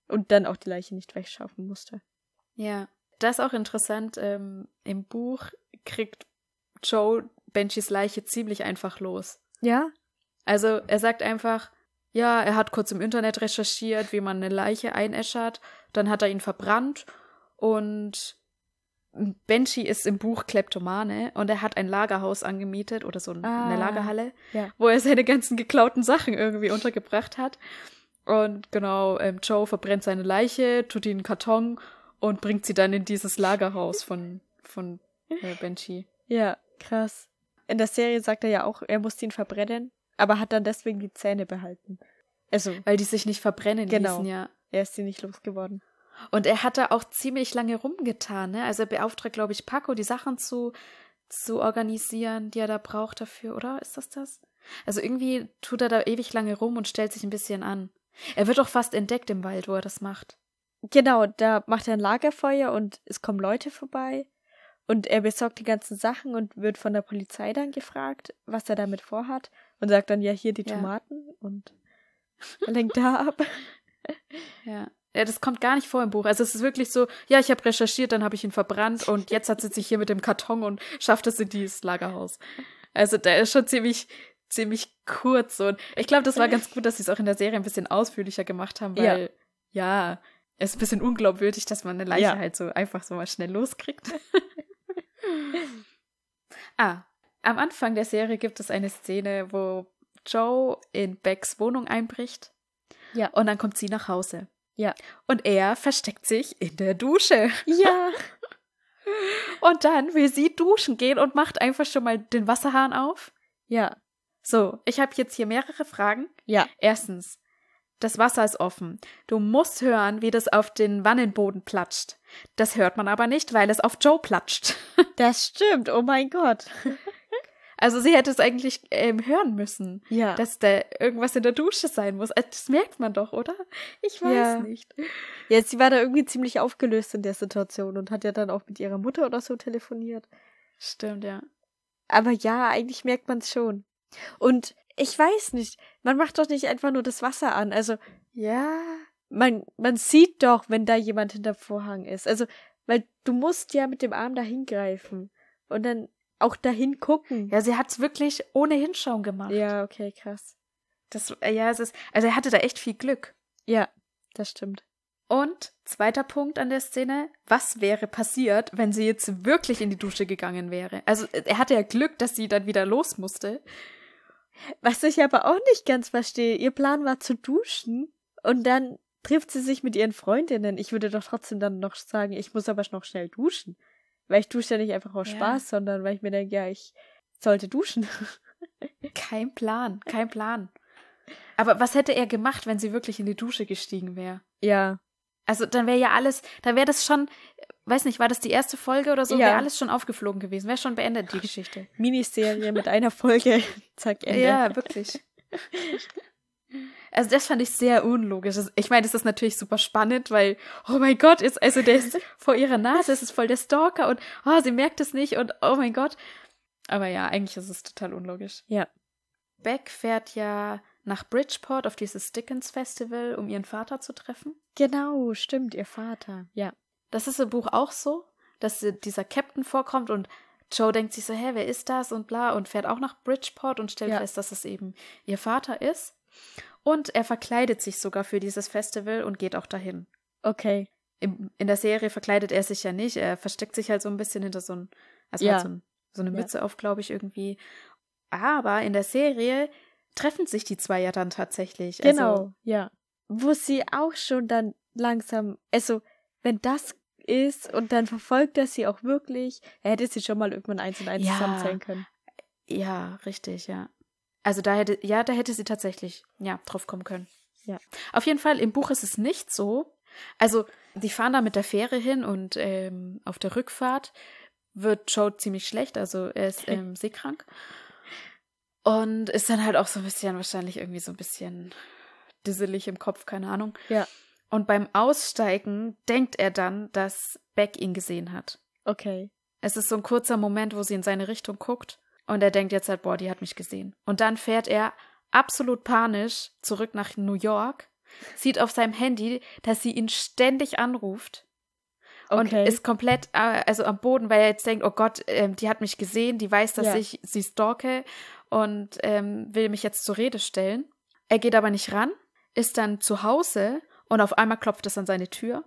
S2: Und dann auch die Leiche nicht wegschaffen musste.
S1: Ja. Das ist auch interessant. Ähm, Im Buch kriegt Joe Benjis Leiche ziemlich einfach los.
S2: Ja?
S1: Also er sagt einfach, ja, er hat kurz im Internet recherchiert, wie man eine Leiche einäschert, dann hat er ihn verbrannt und Benji ist im Buch Kleptomane und er hat ein Lagerhaus angemietet oder so
S2: Ah,
S1: eine Lagerhalle,
S2: ja.
S1: wo er seine ganzen geklauten Sachen irgendwie untergebracht hat. Und genau, ähm, Joe verbrennt seine Leiche, tut ihn in einen Karton und bringt sie dann in dieses Lagerhaus von, von äh, Benji.
S2: Ja, krass. In der Serie sagt er ja auch, er musste ihn verbrennen, aber hat dann deswegen die Zähne behalten. Also,
S1: Weil die sich nicht verbrennen
S2: Genau.
S1: ließen, ja.
S2: er ist sie nicht losgeworden.
S1: Und er hat da auch ziemlich lange rumgetan, ne? Also er beauftragt, glaube ich, Paco, die Sachen zu, zu organisieren, die er da braucht dafür, oder? Ist das das? Also irgendwie tut er da ewig lange rum und stellt sich ein bisschen an. Er wird auch fast entdeckt im Wald, wo er das macht.
S2: Genau, da macht er ein Lagerfeuer und es kommen Leute vorbei. Und er besorgt die ganzen Sachen und wird von der Polizei dann gefragt, was er damit vorhat. Und sagt dann, ja, hier die
S1: Ja.
S2: Tomaten und lenkt da ab.
S1: Ja. Ja, das kommt gar nicht vor im Buch. Also es ist wirklich so, ja, ich habe recherchiert, dann habe ich ihn verbrannt und jetzt hat sie sich hier mit dem Karton und schafft es in dieses Lagerhaus. Also der ist schon ziemlich, ziemlich kurz und ich glaube, das war ganz gut, dass sie es auch in der Serie ein bisschen ausführlicher gemacht haben,
S2: Ja.
S1: weil ja, es ist ein bisschen unglaubwürdig, dass man eine Leiche
S2: Ja.
S1: halt so einfach so mal schnell loskriegt. ah, am Anfang der Serie gibt es eine Szene, wo Joe in Becks Wohnung einbricht.
S2: Ja.
S1: Und dann kommt sie nach Hause.
S2: Ja.
S1: Und er versteckt sich in der Dusche.
S2: Ja.
S1: Und dann will sie duschen gehen und macht einfach schon mal den Wasserhahn auf.
S2: Ja.
S1: So, ich habe jetzt hier mehrere Fragen.
S2: Ja.
S1: Erstens, das Wasser ist offen. Du musst hören, wie das auf den Wannenboden platscht. Das hört man aber nicht, weil es auf Joe platscht.
S2: Das stimmt. Oh mein Gott.
S1: Also sie hätte es eigentlich ähm, hören müssen,
S2: Ja.
S1: dass da irgendwas in der Dusche sein muss. Also Das merkt man doch, oder? Ich weiß
S2: Ja.
S1: nicht.
S2: ja, sie war da irgendwie ziemlich aufgelöst in der Situation und hat ja dann auch mit ihrer Mutter oder so telefoniert.
S1: Stimmt, ja.
S2: Aber ja, eigentlich merkt man es schon. Und ich weiß nicht, man macht doch nicht einfach nur das Wasser an. Also
S1: Ja.
S2: man, man sieht doch, wenn da jemand hinter Vorhang ist. Also, weil du musst ja mit dem Arm dahin greifen und dann auch dahin gucken.
S1: Ja, sie hat es wirklich ohne Hinschauen gemacht.
S2: ja okay, krass.
S1: Das, ja, es ist, also er hatte da echt viel Glück.
S2: Ja, das stimmt.
S1: Und zweiter Punkt an der Szene, was wäre passiert, wenn sie jetzt wirklich in die Dusche gegangen wäre? Also er hatte ja Glück, dass sie dann wieder los musste.
S2: Was ich aber auch nicht ganz verstehe, ihr Plan war zu duschen und dann trifft sie sich mit ihren Freundinnen. Ich würde doch trotzdem dann noch sagen, ich muss aber noch schnell duschen. Weil ich dusche ja nicht einfach aus
S1: Ja.
S2: Spaß, sondern weil ich mir denke, ja, ich sollte duschen.
S1: Kein Plan, kein Plan. Aber was hätte er gemacht, wenn sie wirklich in die Dusche gestiegen wäre?
S2: ja.
S1: Also dann wäre ja alles, dann wäre das schon, weiß nicht, war das die erste Folge oder so,
S2: Ja.
S1: wäre alles schon aufgeflogen gewesen, wäre schon beendet, die Geschichte.
S2: Miniserie mit einer Folge. Zack, Ende.
S1: Ja, wirklich. Also das fand ich sehr unlogisch. Ich meine, das ist natürlich super spannend, weil, oh mein Gott, ist, also der ist vor ihrer Nase, es ist voll der Stalker und oh, sie merkt es nicht und oh mein Gott. Aber ja, eigentlich ist es total unlogisch.
S2: Ja.
S1: Beck fährt ja nach Bridgeport auf dieses Dickens Festival, um ihren Vater zu treffen.
S2: Genau, stimmt, ihr Vater. Ja.
S1: Das ist im Buch auch so, dass dieser Captain vorkommt und Joe denkt sich so, hä, wer ist das und bla und fährt auch nach Bridgeport und stellt
S2: Ja.
S1: fest, dass es eben ihr Vater ist. Und er verkleidet sich sogar für dieses Festival und geht auch dahin.
S2: Okay.
S1: Im, in der Serie verkleidet er sich ja nicht, er versteckt sich halt so ein bisschen hinter so ein, also
S2: Ja.
S1: hat so, ein, so eine
S2: Ja.
S1: Mütze auf, glaube ich, irgendwie. Aber in der Serie treffen sich die zwei ja dann tatsächlich.
S2: Genau,
S1: Also,
S2: ja. Wo sie auch schon dann langsam, also, wenn das ist und dann verfolgt er sie auch wirklich, er hätte sie schon mal irgendwann eins und eins
S1: Ja.
S2: zusammenzählen können.
S1: ja, richtig, ja. Also da hätte, ja, da hätte sie tatsächlich, ja, drauf kommen können.
S2: Ja.
S1: Auf jeden Fall, im Buch ist es nicht so. Also, die fahren da mit der Fähre hin und ähm, auf der Rückfahrt wird Joe ziemlich schlecht, also er ist ähm, seekrank. Und ist dann halt auch so ein bisschen, wahrscheinlich irgendwie so ein bisschen disselig im Kopf, keine Ahnung.
S2: Ja.
S1: Und beim Aussteigen denkt er dann, dass Beck ihn gesehen hat.
S2: Okay.
S1: Es ist so ein kurzer Moment, wo sie in seine Richtung guckt und er denkt jetzt halt, boah, die hat mich gesehen. Und dann fährt er absolut panisch zurück nach New York, sieht auf seinem Handy, dass sie ihn ständig anruft und
S2: Okay.
S1: ist komplett äh, also am Boden, weil er jetzt denkt, oh Gott, ähm, die hat mich gesehen, die weiß, dass
S2: Ja.
S1: ich sie stalke und ähm, will mich jetzt zur Rede stellen. Er geht aber nicht ran, ist dann zu Hause und auf einmal klopft es an seine Tür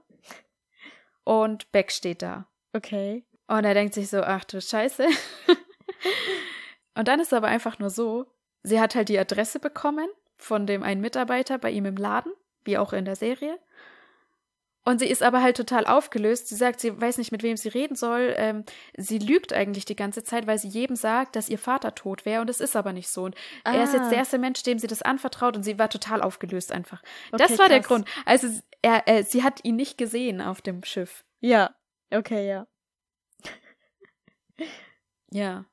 S1: und Beck steht da.
S2: Okay.
S1: Und er denkt sich so, ach du Scheiße. und dann ist es aber einfach nur so, sie hat halt die Adresse bekommen von dem einen Mitarbeiter bei ihm im Laden, wie auch in der Serie. Und sie ist aber halt total aufgelöst. Sie sagt, sie weiß nicht, mit wem sie reden soll. Ähm, sie lügt eigentlich die ganze Zeit, weil sie jedem sagt, dass ihr Vater tot wäre. Und es ist aber nicht so. Und er ist jetzt
S2: Ah.
S1: der erste Mensch, dem sie das anvertraut. Und sie war total aufgelöst einfach.
S2: Okay,
S1: das war der
S2: krass.
S1: Grund. Also er, äh, sie hat ihn nicht gesehen auf dem Schiff.
S2: Ja. Okay, ja.
S1: Ja.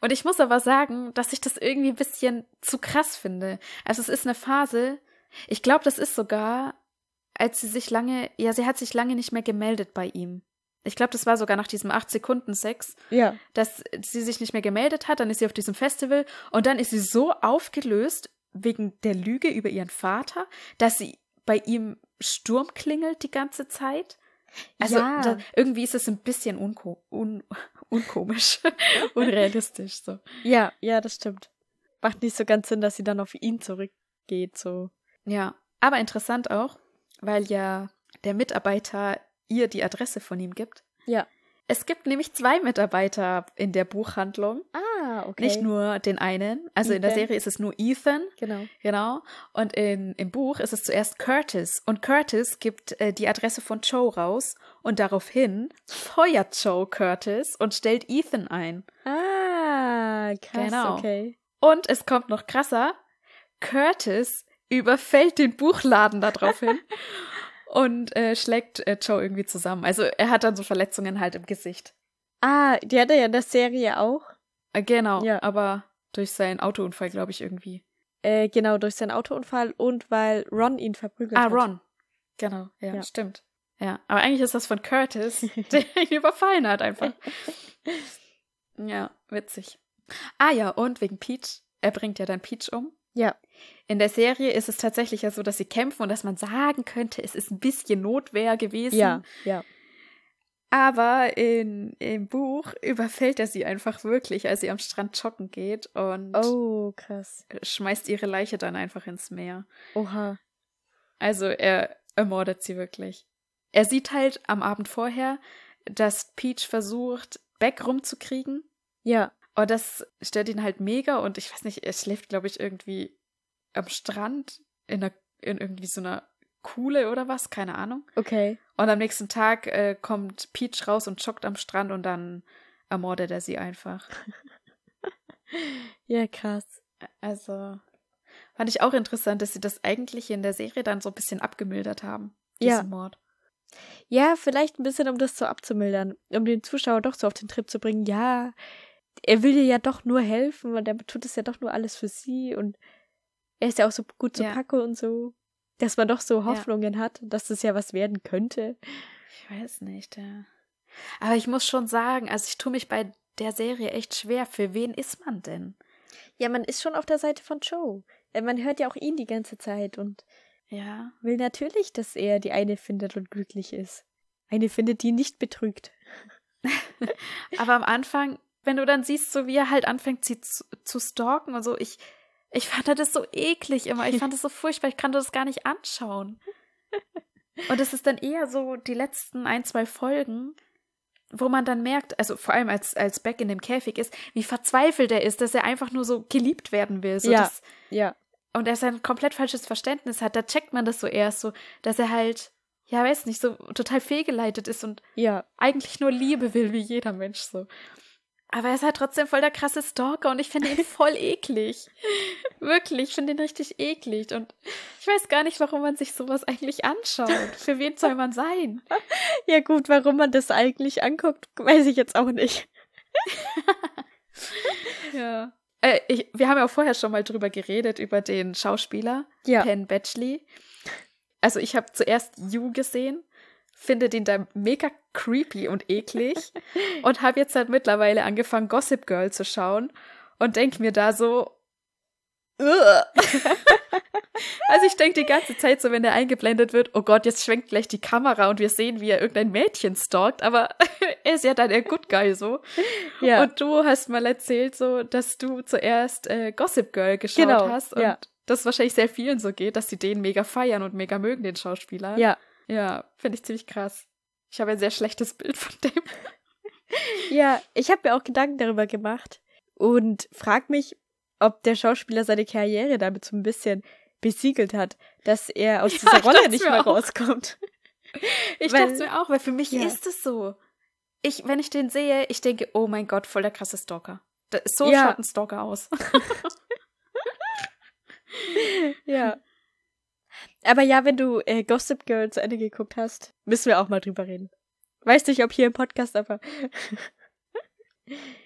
S1: Und ich muss aber sagen, dass ich das irgendwie ein bisschen zu krass finde. Also es ist eine Phase, ich glaube, das ist sogar, als sie sich lange, ja, sie hat sich lange nicht mehr gemeldet bei ihm. Ich glaube, das war sogar nach diesem 8-Sekunden-Sex,
S2: Ja.
S1: dass sie sich nicht mehr gemeldet hat. Dann ist sie auf diesem Festival und dann ist sie so aufgelöst wegen der Lüge über ihren Vater, dass sie bei ihm Sturm klingelt die ganze Zeit. Also
S2: Ja.
S1: da, irgendwie ist es ein bisschen unko un unkomisch, unrealistisch so.
S2: Ja, ja, das stimmt. Macht nicht so ganz Sinn, dass sie dann auf ihn zurückgeht, so.
S1: Ja, aber interessant auch, weil ja der Mitarbeiter ihr die Adresse von ihm gibt.
S2: Ja.
S1: Es gibt nämlich zwei Mitarbeiter in der Buchhandlung,
S2: Ah, okay.
S1: nicht nur den einen. Also in der
S2: Ethan.
S1: Serie ist es nur Ethan,
S2: Genau.
S1: genau. Und in, im Buch ist es zuerst Curtis. Und Curtis gibt äh, die Adresse von Joe raus und daraufhin feuert Joe Curtis und stellt Ethan ein.
S2: Ah, krass,
S1: Genau.
S2: okay.
S1: Und es kommt noch krasser. Curtis überfällt den Buchladen daraufhin und äh, schlägt äh, Joe irgendwie zusammen. Also er hat dann so Verletzungen halt im Gesicht.
S2: Ah, die hat er ja in der Serie auch.
S1: Äh, genau,
S2: Ja.
S1: aber durch seinen Autounfall, glaube ich, irgendwie.
S2: Äh, genau, durch seinen Autounfall und weil Ron ihn verprügelt
S1: Ah,
S2: hat.
S1: Ron. Genau, ja,
S2: Ja.
S1: stimmt. Ja, aber eigentlich ist das von Curtis, der ihn überfallen hat einfach. Ja, witzig. Ah ja, und wegen Peach. Er bringt ja dann Peach um.
S2: Ja.
S1: In der Serie ist es tatsächlich ja so, dass sie kämpfen und dass man sagen könnte, es ist ein bisschen Notwehr gewesen.
S2: Ja, ja.
S1: Aber in, im Buch überfällt er sie einfach wirklich, als sie am Strand joggen geht und
S2: Oh, krass.
S1: schmeißt ihre Leiche dann einfach ins Meer.
S2: Oha.
S1: Also er ermordet sie wirklich. Er sieht halt am Abend vorher, dass Peach versucht, Beck rumzukriegen.
S2: Ja.
S1: Und das stört ihn halt mega und ich weiß nicht, er schläft, glaube ich, irgendwie am Strand in, einer, in irgendwie so einer Kuhle oder was, keine Ahnung.
S2: Okay.
S1: Und am nächsten Tag äh, kommt Peach raus und joggt am Strand und dann ermordet er sie einfach.
S2: Ja, krass.
S1: Also fand ich auch interessant, dass sie das eigentlich in der Serie dann so ein bisschen abgemildert haben,
S2: Ja.
S1: diesen Mord.
S2: Ja, vielleicht ein bisschen, um das so abzumildern, um den Zuschauer doch so auf den Trip zu bringen. Ja, er will ihr ja doch nur helfen und er tut es ja doch nur alles für sie und er ist ja auch so gut zu
S1: Ja.
S2: Paco und so, dass man doch so Hoffnungen hat, dass das ja was werden könnte.
S1: Ich weiß nicht, ja. Aber ich muss schon sagen, also ich tue mich bei der Serie echt schwer. Für wen ist man denn?
S2: Ja, man ist schon auf der Seite von Joe. Äh, Man hört ja auch ihn die ganze Zeit und
S1: Ja.
S2: will natürlich, dass er die eine findet und glücklich ist. Eine findet, die nicht betrügt.
S1: Aber am Anfang, wenn du dann siehst, so wie er halt anfängt, sie zu, zu stalken und so, ich, ich fand das so eklig immer. Ich fand das so furchtbar. Ich konnte das gar nicht anschauen. Und es ist dann eher so die letzten ein, zwei Folgen, wo man dann merkt, also vor allem als, als Beck in dem Käfig ist, wie verzweifelt er ist, dass er einfach nur so geliebt werden will. So
S2: Ja.
S1: das,
S2: Ja.
S1: und er sein komplett falsches Verständnis hat, da checkt man das so erst so, dass er halt, ja, weiß nicht, so total fehlgeleitet ist und
S2: Ja.
S1: eigentlich nur Liebe will, wie jeder Mensch so. Aber er ist halt trotzdem voll der krasse Stalker und ich finde ihn voll eklig. Wirklich, ich finde ihn richtig eklig. Und ich weiß gar nicht, warum man sich sowas eigentlich anschaut. Für wen soll man sein?
S2: Ja, gut, warum man das eigentlich anguckt, weiß ich jetzt auch nicht.
S1: Ja. Äh, ich, wir haben ja auch vorher schon mal drüber geredet, über den Schauspieler,
S2: Ja.
S1: Penn Badgley. Also ich habe zuerst You gesehen, finde den da mega creepy und eklig und habe jetzt halt mittlerweile angefangen, Gossip Girl zu schauen und denk mir da so, also ich denke die ganze Zeit so, wenn der eingeblendet wird, oh Gott, jetzt schwenkt gleich die Kamera und wir sehen, wie er irgendein Mädchen stalkt, aber er ist ja dann der Good Guy so.
S2: Ja.
S1: Und du hast mal erzählt, so, dass du zuerst äh, Gossip Girl geschaut
S2: Genau,
S1: hast und
S2: ja.
S1: das wahrscheinlich sehr vielen so geht, dass sie den mega feiern und mega mögen, den Schauspieler.
S2: ja.
S1: Ja, finde ich ziemlich krass. Ich habe ein sehr schlechtes Bild von dem.
S2: Ja, ich habe mir auch Gedanken darüber gemacht und frag mich, ob der Schauspieler seine Karriere damit so ein bisschen besiegelt hat, dass er aus dieser Rolle nicht mehr
S1: auch.
S2: rauskommt.
S1: Ich
S2: Weil-
S1: dachte mir auch, weil für mich
S2: Ja.
S1: ist es so. Ich, wenn ich den sehe, ich denke, oh mein Gott, voll der krasse Stalker. Da, so
S2: Ja.
S1: schaut ein Stalker aus.
S2: Ja. Aber ja, wenn du äh, Gossip Girl zu Ende geguckt hast, müssen wir auch mal drüber reden. Weiß nicht, ob hier im Podcast, aber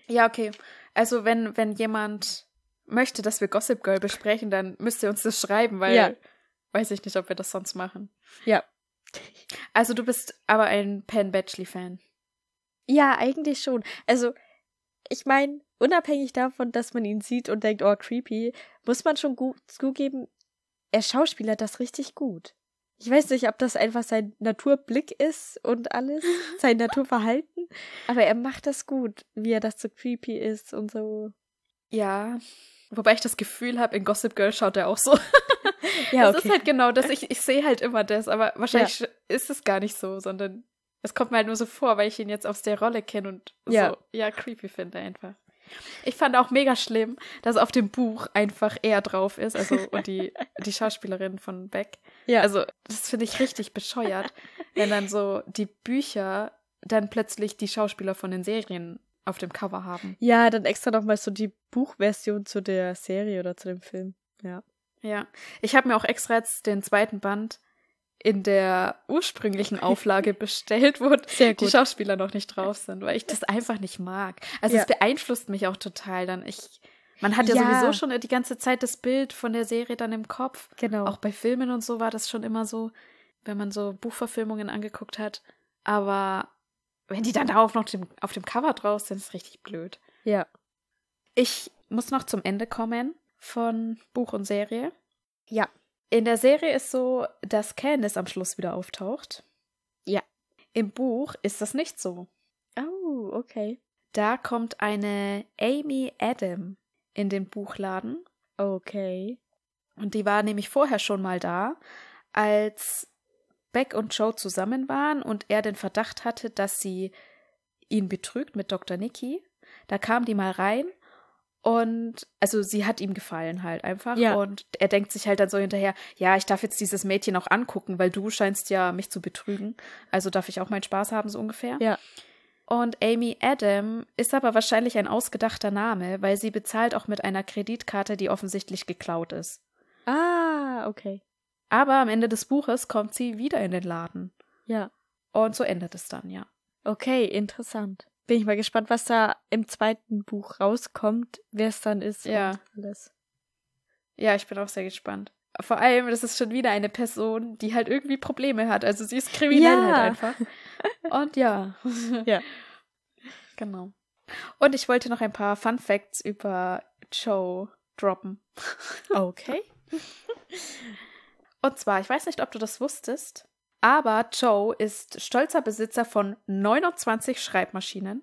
S1: Ja, okay. Also wenn, wenn jemand möchte, dass wir Gossip Girl besprechen, dann müsst ihr uns das schreiben, weil
S2: Ja.
S1: weiß ich nicht, ob wir das sonst machen.
S2: Ja.
S1: Also du bist aber ein Penn Badgley-Fan.
S2: ja, eigentlich schon. Also, ich meine, unabhängig davon, dass man ihn sieht und denkt, oh, creepy, muss man schon gut zugeben, er schauspielert das richtig gut. Ich weiß nicht, ob das einfach sein Naturblick ist und alles, sein Naturverhalten, aber er macht das gut, wie er das so creepy ist und so.
S1: Ja. Wobei ich das Gefühl habe, in Gossip Girl schaut er auch so.
S2: Ja,
S1: Das ist halt genau das. Ich, ich sehe halt immer das, aber wahrscheinlich ist es gar nicht so, sondern es kommt mir halt nur so vor, weil ich ihn jetzt aus der Rolle kenne und
S2: Ja.
S1: so, ja, creepy finde einfach. Ich fand auch mega schlimm, dass auf dem Buch einfach er drauf ist, also und die, die Schauspielerin von Beck.
S2: Ja.
S1: Also, das finde ich richtig bescheuert, wenn dann so die Bücher dann plötzlich die Schauspieler von den Serien auf dem Cover haben.
S2: Ja, dann extra nochmal so die Buchversion zu der Serie oder zu dem Film. Ja.
S1: Ja, ich habe mir auch extra jetzt den zweiten Band in der ursprünglichen Auflage bestellt, wo die. Schauspieler noch nicht drauf sind, weil ich das einfach nicht mag. Also
S2: Ja.
S1: es beeinflusst mich auch total dann. Ich, man hat ja,
S2: Ja.
S1: sowieso schon die ganze Zeit das Bild von der Serie dann im Kopf.
S2: Genau.
S1: Auch bei Filmen und so war das schon immer so, wenn man so Buchverfilmungen angeguckt hat. Aber wenn die dann darauf noch dem, auf dem Cover drauf sind, ist es richtig blöd.
S2: ja.
S1: Ich muss noch zum Ende kommen von Buch und Serie.
S2: Ja.
S1: In der Serie ist so, dass Candice am Schluss wieder auftaucht.
S2: Ja.
S1: Im Buch ist das nicht so.
S2: Oh, okay.
S1: Da kommt eine Amy Adam in den Buchladen
S2: Okay.
S1: und die war nämlich vorher schon mal da, als Beck und Joe zusammen waren und er den Verdacht hatte, dass sie ihn betrügt mit Dr. Nikki. Da kam die mal rein und also sie hat ihm gefallen halt einfach
S2: Ja.
S1: und er denkt sich halt dann so hinterher, ja, ich darf jetzt dieses Mädchen auch angucken, weil du scheinst ja mich zu betrügen, also darf ich auch meinen Spaß haben so ungefähr.
S2: Ja.
S1: Und Amy Adam ist aber wahrscheinlich ein ausgedachter Name, weil sie bezahlt auch mit einer Kreditkarte, die offensichtlich geklaut ist.
S2: Ah, okay.
S1: Aber am Ende des Buches kommt sie wieder in den Laden.
S2: Ja.
S1: Und so endet es dann, ja.
S2: Okay, interessant. Bin ich mal gespannt, was da im zweiten Buch rauskommt, wer es dann ist.
S1: Ja.
S2: und Alles.
S1: Ja, ich bin auch sehr gespannt. Vor allem, das ist schon wieder eine Person, die halt irgendwie Probleme hat. Also sie ist kriminell
S2: Ja.
S1: halt einfach. Und ja.
S2: Ja.
S1: Genau. Und ich wollte noch ein paar Fun Facts über Joe droppen.
S2: Okay.
S1: Und zwar, ich weiß nicht, ob du das wusstest, aber Joe ist stolzer Besitzer von 29 Schreibmaschinen,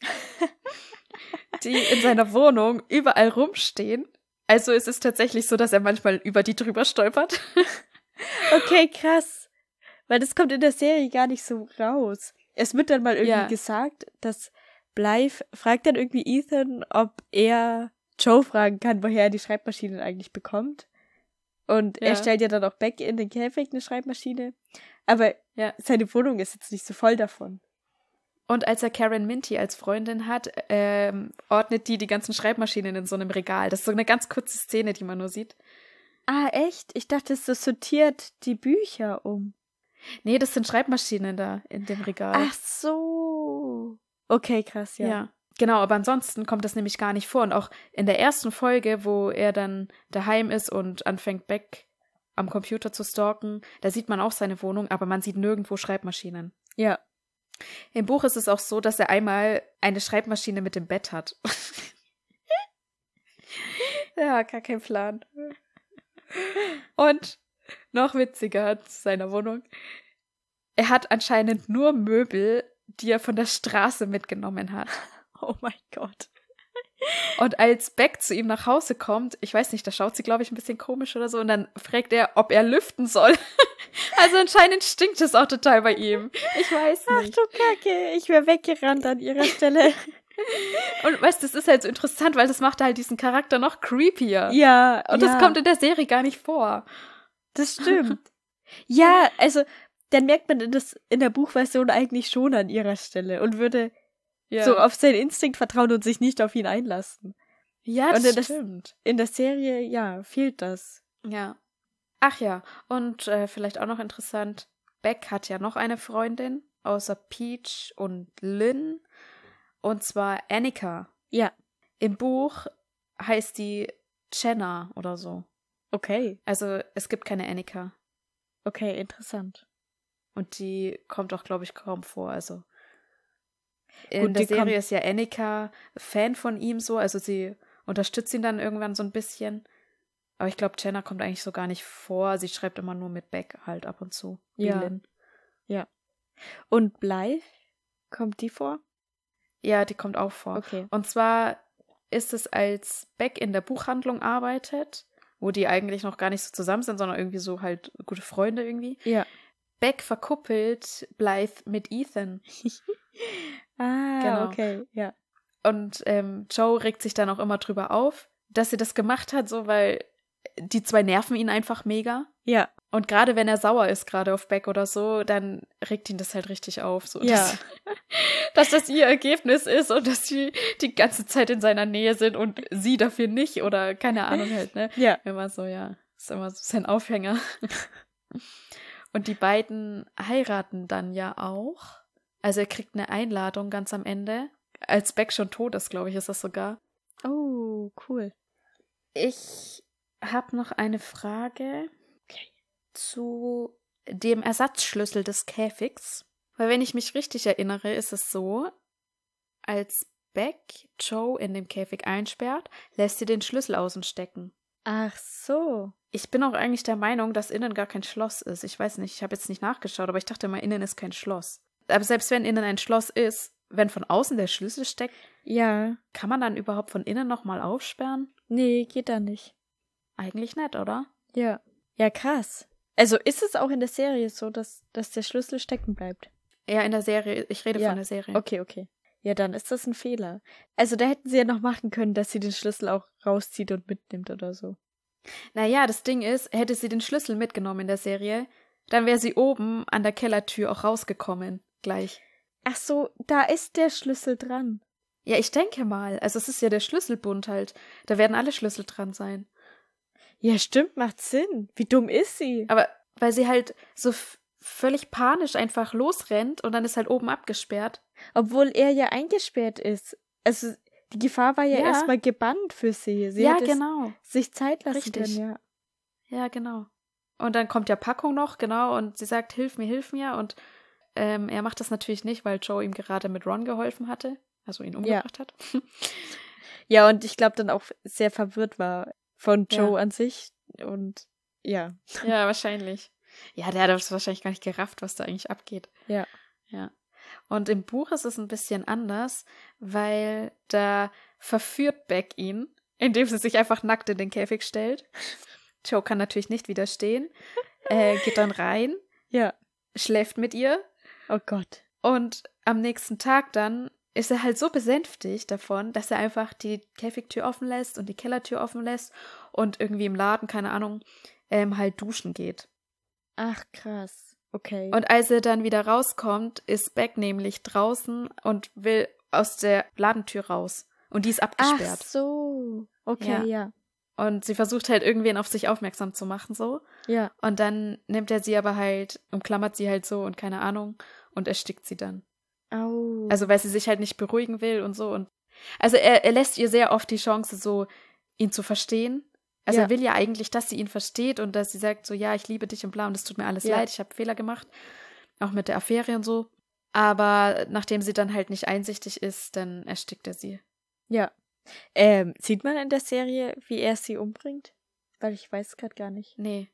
S1: die in seiner Wohnung überall rumstehen. Also es ist tatsächlich so, dass er manchmal über die drüber stolpert.
S2: Okay, krass. Weil das kommt in der Serie gar nicht so raus. Es wird dann mal irgendwie
S1: Ja.
S2: gesagt, dass Blythe fragt dann irgendwie Ethan, ob er Joe fragen kann, woher er die Schreibmaschinen eigentlich bekommt. Und er
S1: Ja.
S2: stellt ja dann auch Beck in den Käfig eine Schreibmaschine. Aber
S1: Ja.
S2: seine Wohnung ist jetzt nicht so voll davon.
S1: Und als er Karen Minty als Freundin hat, ähm, ordnet die die ganzen Schreibmaschinen in so einem Regal. Das ist so eine ganz kurze Szene, die man nur sieht.
S2: Ah, echt? Ich dachte, es so sortiert die Bücher um.
S1: Nee, das sind Schreibmaschinen da in dem Regal.
S2: Ach so. Okay, krass, ja.
S1: Ja. Genau, aber ansonsten kommt das nämlich gar nicht vor. Und auch in der ersten Folge, wo er dann daheim ist und anfängt, Beck am Computer zu stalken, da sieht man auch seine Wohnung, aber man sieht nirgendwo Schreibmaschinen.
S2: Ja.
S1: Im Buch ist es auch so, dass er einmal eine Schreibmaschine mit dem Bett hat. ja, gar kein Plan. Und noch witziger zu seiner Wohnung. Er hat anscheinend nur Möbel, die er von der Straße mitgenommen hat.
S2: Oh mein Gott.
S1: Und als Beck zu ihm nach Hause kommt, ich weiß nicht, da schaut sie, glaube ich, ein bisschen komisch oder so, und dann fragt er, ob er lüften soll. also anscheinend stinkt es auch total bei ihm. Ich weiß
S2: Ach
S1: nicht.
S2: du Kacke, ich wäre weggerannt an ihrer Stelle.
S1: Und weißt du, das ist halt so interessant, weil das macht halt diesen Charakter noch creepier.
S2: ja,
S1: Und
S2: ja,
S1: das kommt in der Serie gar nicht vor.
S2: das stimmt. ja, also dann merkt man das in der Buchversion eigentlich schon an ihrer Stelle und würde
S1: Ja,
S2: so auf seinen Instinkt vertrauen und sich nicht auf ihn einlassen.
S1: ja
S2: und
S1: das,
S2: das-
S1: stimmt.
S2: In der Serie, ja, fehlt das.
S1: Ja. Ach ja, und äh, vielleicht auch noch interessant, Beck hat ja noch eine Freundin, außer Peach und Lynn, und zwar Annika.
S2: Ja.
S1: Im Buch heißt die Jenna oder so.
S2: Okay,
S1: Also es gibt keine Annika.
S2: okay, interessant.
S1: Und die kommt auch, glaube ich, kaum vor. Also in
S2: Gut,
S1: der
S2: die
S1: Serie ist ja Annika Fan von ihm so, also sie unterstützt ihn dann irgendwann so ein bisschen. Aber ich glaube, Jenna kommt eigentlich so gar nicht vor. Sie schreibt immer nur mit Beck halt ab und zu.
S2: Ja.
S1: Lynn.
S2: Und Blythe? Kommt die vor?
S1: Ja, die kommt auch vor.
S2: Okay.
S1: Und zwar ist es, als Beck in der Buchhandlung arbeitet, wo die eigentlich noch gar nicht so zusammen sind, sondern irgendwie so halt gute Freunde irgendwie.
S2: Ja.
S1: Beck verkuppelt Blythe mit Ethan.
S2: Ah,
S1: Genau.
S2: okay, ja.
S1: Und ähm, Joe regt sich dann auch immer drüber auf, dass sie das gemacht hat, so weil die zwei nerven ihn einfach mega.
S2: Ja,
S1: Und gerade wenn er sauer ist, gerade auf Beck oder so, dann regt ihn das halt richtig auf. So,
S2: Ja.
S1: dass, dass das ihr Ergebnis ist und dass sie die ganze Zeit in seiner Nähe sind und sie dafür nicht oder keine Ahnung halt, ne?
S2: ja.
S1: Immer so, ja. Ist immer so sein Aufhänger. Und die beiden heiraten dann ja auch. Also er kriegt eine Einladung ganz am Ende. Als Beck schon tot ist, glaube ich, ist das sogar.
S2: Oh, cool.
S1: Ich habe noch eine Frage
S2: Okay.
S1: zu dem Ersatzschlüssel des Käfigs. Weil wenn ich mich richtig erinnere, ist es so, als Beck Joe in dem Käfig einsperrt, lässt sie den Schlüssel außen stecken.
S2: Ach so.
S1: Ich bin auch eigentlich der Meinung, dass innen gar kein Schloss ist. Ich weiß nicht, ich habe jetzt nicht nachgeschaut, aber ich dachte mal, innen ist kein Schloss. Aber selbst wenn innen ein Schloss ist, wenn von außen der Schlüssel steckt,
S2: Ja.
S1: kann man dann überhaupt von innen nochmal aufsperren?
S2: Nee, geht da nicht.
S1: Eigentlich nicht, oder?
S2: Ja. Ja, krass. Also ist es auch in der Serie so, dass, dass der Schlüssel stecken bleibt?
S1: Ja, in der Serie. Ich rede
S2: Ja,
S1: von der Serie.
S2: Okay, okay. Ja, dann ist das ein Fehler. Also da hätten sie ja noch machen können, dass sie den Schlüssel auch rauszieht und mitnimmt oder so.
S1: Naja, das Ding ist, hätte sie den Schlüssel mitgenommen in der Serie, dann wäre sie oben an der Kellertür auch rausgekommen. Gleich.
S2: Ach so, da ist der Schlüssel dran.
S1: Ja, ich denke mal. Also es ist ja der Schlüsselbund halt. Da werden alle Schlüssel dran sein.
S2: Ja, stimmt, macht Sinn. Wie dumm ist sie?
S1: Aber weil sie halt so völlig panisch einfach losrennt und dann ist halt oben abgesperrt.
S2: Obwohl er ja eingesperrt ist. Also die Gefahr war ja,
S1: Ja.
S2: erstmal gebannt für sie. Sie
S1: ja, genau.
S2: sich Zeit lassen
S1: Richtig.
S2: können, ja.
S1: Ja, genau. Und dann kommt ja Packung noch, genau, und sie sagt, hilf mir, hilf mir. Und ähm, er macht das natürlich nicht, weil Joe ihm gerade mit Ron geholfen hatte, also ihn umgebracht hat.
S2: Ja, und ich glaube dann auch sehr verwirrt war von Joe
S1: Ja.
S2: an sich. Und ja.
S1: Ja, wahrscheinlich. Ja, der hat das wahrscheinlich gar nicht gerafft, was da eigentlich abgeht.
S2: Ja.
S1: Ja. Und im Buch ist es ein bisschen anders, weil da verführt Beck ihn, indem sie sich einfach nackt in den Käfig stellt. Joe kann natürlich nicht widerstehen, äh, geht dann rein,
S2: Ja.
S1: schläft mit ihr
S2: Oh Gott.
S1: und am nächsten Tag dann ist er halt so besänftigt davon, dass er einfach die Käfigtür offen lässt und die Kellertür offen lässt und irgendwie im Laden, keine Ahnung, ähm, halt duschen geht.
S2: Ach, krass. Okay.
S1: Und als er dann wieder rauskommt, ist Beck nämlich draußen und will aus der Ladentür raus. Und die ist
S2: Ach
S1: abgesperrt.
S2: so. Okay,
S1: Ja.
S2: ja.
S1: Und sie versucht halt irgendwen auf sich aufmerksam zu machen, so.
S2: Ja.
S1: Und dann nimmt er sie aber halt, umklammert sie halt so und keine Ahnung und erstickt sie dann.
S2: Au.
S1: Also weil sie sich halt nicht beruhigen will und so. Und also er, er lässt ihr sehr oft die Chance, so ihn zu verstehen. Also
S2: Ja.
S1: er will ja eigentlich, dass sie ihn versteht und dass sie sagt, so ja, ich liebe dich und bla und es tut mir alles
S2: Ja.
S1: leid, ich habe Fehler gemacht. Auch mit der Affäre und so. Aber nachdem sie dann halt nicht einsichtig ist, dann erstickt er sie.
S2: ja. Ähm, sieht man in der Serie, wie er sie umbringt? Weil ich weiß gerade gar nicht.
S1: Nee.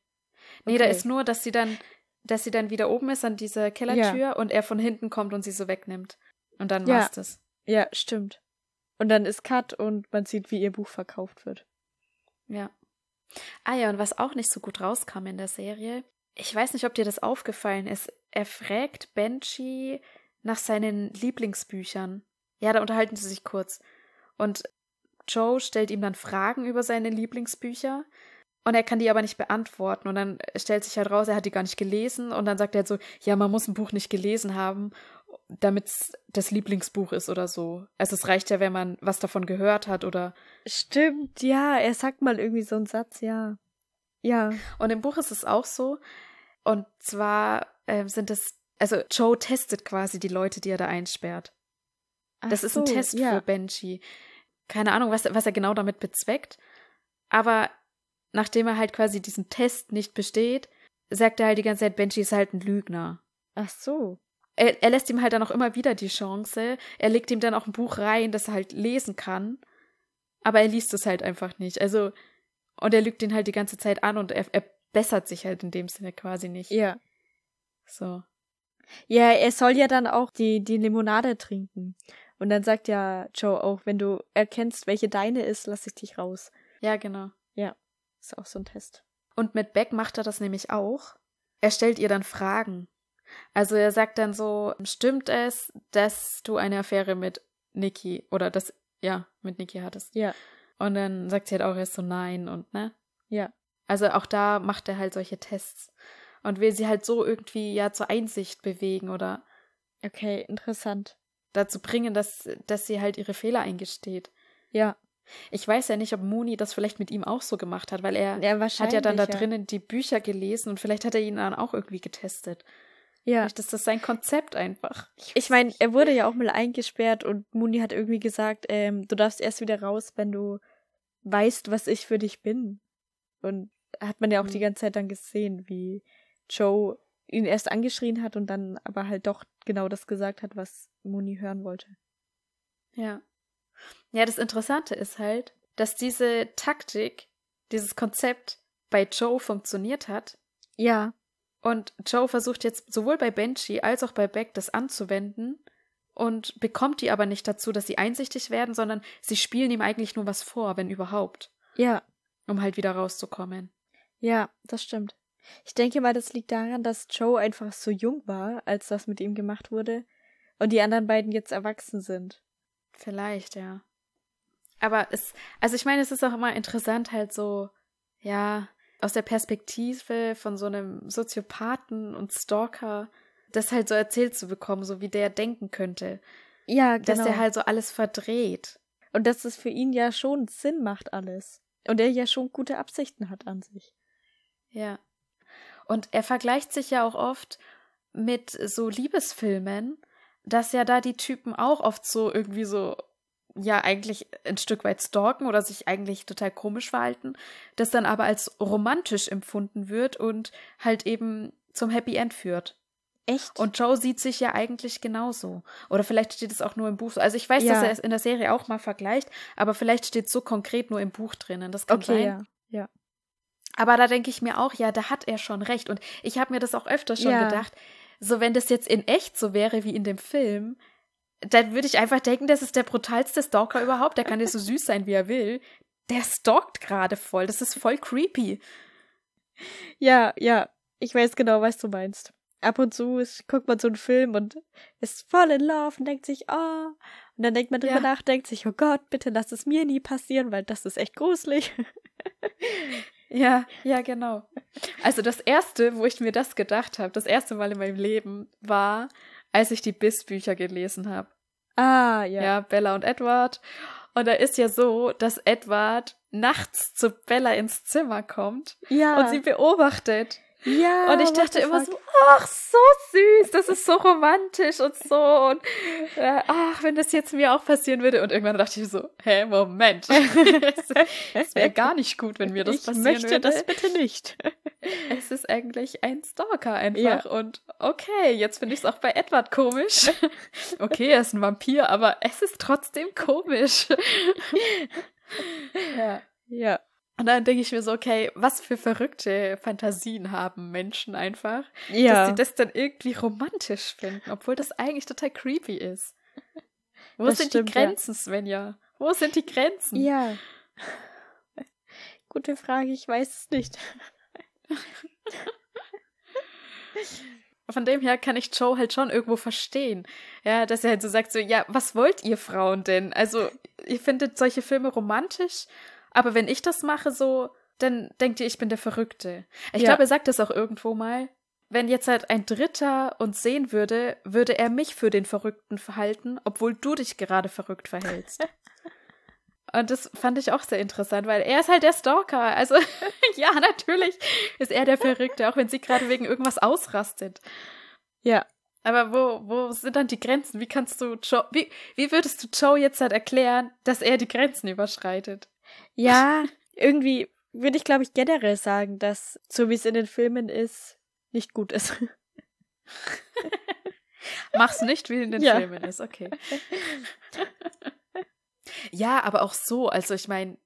S1: Nee, da
S2: Okay.
S1: ist nur, dass sie dann, dass sie dann wieder oben ist an dieser Kellertür und er von hinten kommt und sie so wegnimmt. Und dann
S2: Ja.
S1: war's das.
S2: Ja, stimmt. Und dann ist Cut und man sieht, wie ihr Buch verkauft wird.
S1: Ja. Ah ja, und was auch nicht so gut rauskam in der Serie, ich weiß nicht, ob dir das aufgefallen ist, er fragt Benji nach seinen Lieblingsbüchern. Ja, da unterhalten sie sich kurz. Und Joe stellt ihm dann Fragen über seine Lieblingsbücher und er kann die aber nicht beantworten. Und dann stellt sich halt raus, er hat die gar nicht gelesen. Und dann sagt er halt so, ja, man muss ein Buch nicht gelesen haben, damit es das Lieblingsbuch ist oder so. Also es reicht ja, wenn man was davon gehört hat oder
S2: Stimmt, ja, er sagt mal irgendwie so einen Satz, ja. Ja.
S1: Und im Buch ist es auch so. Und zwar ähm, sind es, also Joe testet quasi die Leute, die er da einsperrt. Das
S2: Ach
S1: ist ein Test
S2: ja.
S1: für Benji. Keine Ahnung, was, was er genau damit bezweckt. Aber nachdem er halt quasi diesen Test nicht besteht, sagt er halt die ganze Zeit, Benji ist halt ein Lügner.
S2: Ach so.
S1: Er, er lässt ihm halt dann auch immer wieder die Chance. Er legt ihm dann auch ein Buch rein, das er halt lesen kann. Aber er liest es halt einfach nicht. Also, und er lügt ihn halt die ganze Zeit an und er, er bessert sich halt in dem Sinne quasi nicht.
S2: Ja.
S1: So.
S2: Ja, er soll ja dann auch die, die Limonade trinken. Und dann sagt ja Joe auch, wenn du erkennst, welche deine ist, lass ich dich raus.
S1: Ja, genau.
S2: Ist auch so ein Test.
S1: Und mit Beck macht er das nämlich auch. Er stellt ihr dann Fragen. Also er sagt dann so, stimmt es, dass du eine Affäre mit Nikki oder das, ja, mit Nikki hattest?
S2: Ja.
S1: Und dann sagt sie halt auch erst so nein und ne?
S2: Ja.
S1: Also auch da macht er halt solche Tests und will sie halt so irgendwie ja zur Einsicht bewegen oder
S2: Okay, interessant.
S1: dazu bringen, dass, dass sie halt ihre Fehler eingesteht.
S2: Ja.
S1: Ich weiß ja nicht, ob Mooney das vielleicht mit ihm auch so gemacht hat, weil er
S2: Ja,
S1: hat ja dann da
S2: ja.
S1: drinnen die Bücher gelesen und vielleicht hat er ihn dann auch irgendwie getestet.
S2: Ja.
S1: Ist das sein Konzept einfach.
S2: Ich meine, er wurde ja auch mal eingesperrt und Mooney hat irgendwie gesagt, ähm, du darfst erst wieder raus, wenn du weißt, was ich für dich bin. Und hat man ja auch
S1: Mhm.
S2: die ganze Zeit dann gesehen, wie Joe ihn erst angeschrien hat und dann aber halt doch genau das gesagt hat, was Mooney hören wollte.
S1: Ja. Ja, das Interessante ist halt, dass diese Taktik, dieses Konzept bei Joe funktioniert hat.
S2: Ja.
S1: Und Joe versucht jetzt sowohl bei Benji als auch bei Beck das anzuwenden und bekommt die aber nicht dazu, dass sie einsichtig werden, sondern sie spielen ihm eigentlich nur was vor, wenn überhaupt,
S2: Ja.
S1: um halt wieder rauszukommen.
S2: Ja, das stimmt. Ich denke mal, das liegt daran, dass Joe einfach so jung war, als das mit ihm gemacht wurde, und die anderen beiden jetzt erwachsen sind.
S1: Vielleicht, ja. Aber es, also ich meine, es ist auch immer interessant, halt so, ja, aus der Perspektive von so einem Soziopathen und Stalker, das halt so erzählt zu bekommen, so wie der denken könnte.
S2: Ja,
S1: Dass
S2: genau.
S1: der halt so alles verdreht.
S2: Und dass es für ihn ja schon Sinn macht alles. Und er ja schon gute Absichten hat an sich.
S1: Ja. Und er vergleicht sich ja auch oft mit so Liebesfilmen, dass ja da die Typen auch oft so irgendwie so, ja, eigentlich ein Stück weit stalken oder sich eigentlich total komisch verhalten, das dann aber als romantisch empfunden wird und halt eben zum Happy End führt.
S2: Echt?
S1: Und Joe sieht sich ja eigentlich genauso. Oder vielleicht steht es auch nur im Buch. Also ich weiß,
S2: Ja.
S1: dass er es in der Serie auch mal vergleicht, aber vielleicht steht es so konkret nur im Buch drinnen. Das kann
S2: okay,
S1: sein.
S2: ja. Ja.
S1: Aber da denke ich mir auch, ja, da hat er schon recht. Und ich habe mir das auch öfter schon
S2: Ja.
S1: gedacht. So, wenn das jetzt in echt so wäre wie in dem Film, dann würde ich einfach denken, das ist der brutalste Stalker überhaupt. Der kann ja so süß sein, wie er will. Der stalkt gerade voll. Das ist voll creepy.
S2: Ja, ja. Ich weiß genau, was du meinst. Ab und zu ist, guckt man so einen Film und ist voll in Love und denkt sich, oh. Und dann denkt man drüber
S1: Ja.
S2: nach, denkt sich, oh Gott, bitte lass es mir nie passieren, weil das ist echt gruselig.
S1: Ja, ja, genau. Also das erste, wo ich mir das gedacht habe, das erste Mal in meinem Leben, war, als ich die Biss-Bücher gelesen habe.
S2: Ah,
S1: Ja.
S2: ja.
S1: Bella und Edward. Und da ist ja so, dass Edward nachts zu Bella ins Zimmer kommt
S2: Ja.
S1: und sie beobachtet.
S2: Ja.
S1: und ich dachte immer so, ach, so süß, das ist so romantisch und so. Und äh, ach, wenn das jetzt mir auch passieren würde. Und irgendwann dachte ich so, hä, Moment. Es wäre gar nicht gut, wenn mir das
S2: ich
S1: passieren
S2: möchte
S1: würde.
S2: das bitte nicht.
S1: Es ist eigentlich ein Stalker einfach. Und okay, jetzt finde ich es auch bei Edward komisch. okay, er ist ein Vampir, aber es ist trotzdem komisch. ja.
S2: Ja.
S1: Und dann denke ich mir so, okay, was für verrückte Fantasien haben Menschen einfach, dass
S2: Ja.
S1: sie das dann irgendwie romantisch finden, obwohl das eigentlich total creepy ist. Wo
S2: Das
S1: sind
S2: stimmt,
S1: die
S2: ja.
S1: Grenzen, Svenja? Wo sind die Grenzen?
S2: Ja. Gute Frage, ich weiß es nicht.
S1: Von dem her kann ich Joe halt schon irgendwo verstehen. Ja, dass er halt so sagt, so, ja, was wollt ihr Frauen denn? Also, ihr findet solche Filme romantisch, aber wenn ich das mache, so, dann denkt ihr, ich bin der Verrückte. Ich
S2: Ja.
S1: glaube, er sagt das auch irgendwo mal. Wenn jetzt halt ein Dritter uns sehen würde, würde er mich für den Verrückten verhalten, obwohl du dich gerade verrückt verhältst. Und das fand ich auch sehr interessant, weil er ist halt der Stalker. Also, ja, natürlich ist er der Verrückte, auch wenn sie gerade wegen irgendwas ausrastet.
S2: Ja.
S1: Aber wo, wo sind dann die Grenzen? Wie kannst du Joe, wie, wie würdest du Joe jetzt halt erklären, dass er die Grenzen überschreitet?
S2: Ja, irgendwie würde ich, glaube ich, generell sagen, dass, so wie es in den Filmen ist, nicht gut ist.
S1: Mach's nicht, wie in den
S2: Ja.
S1: Filmen ist, okay. ja, aber auch so, also ich meine,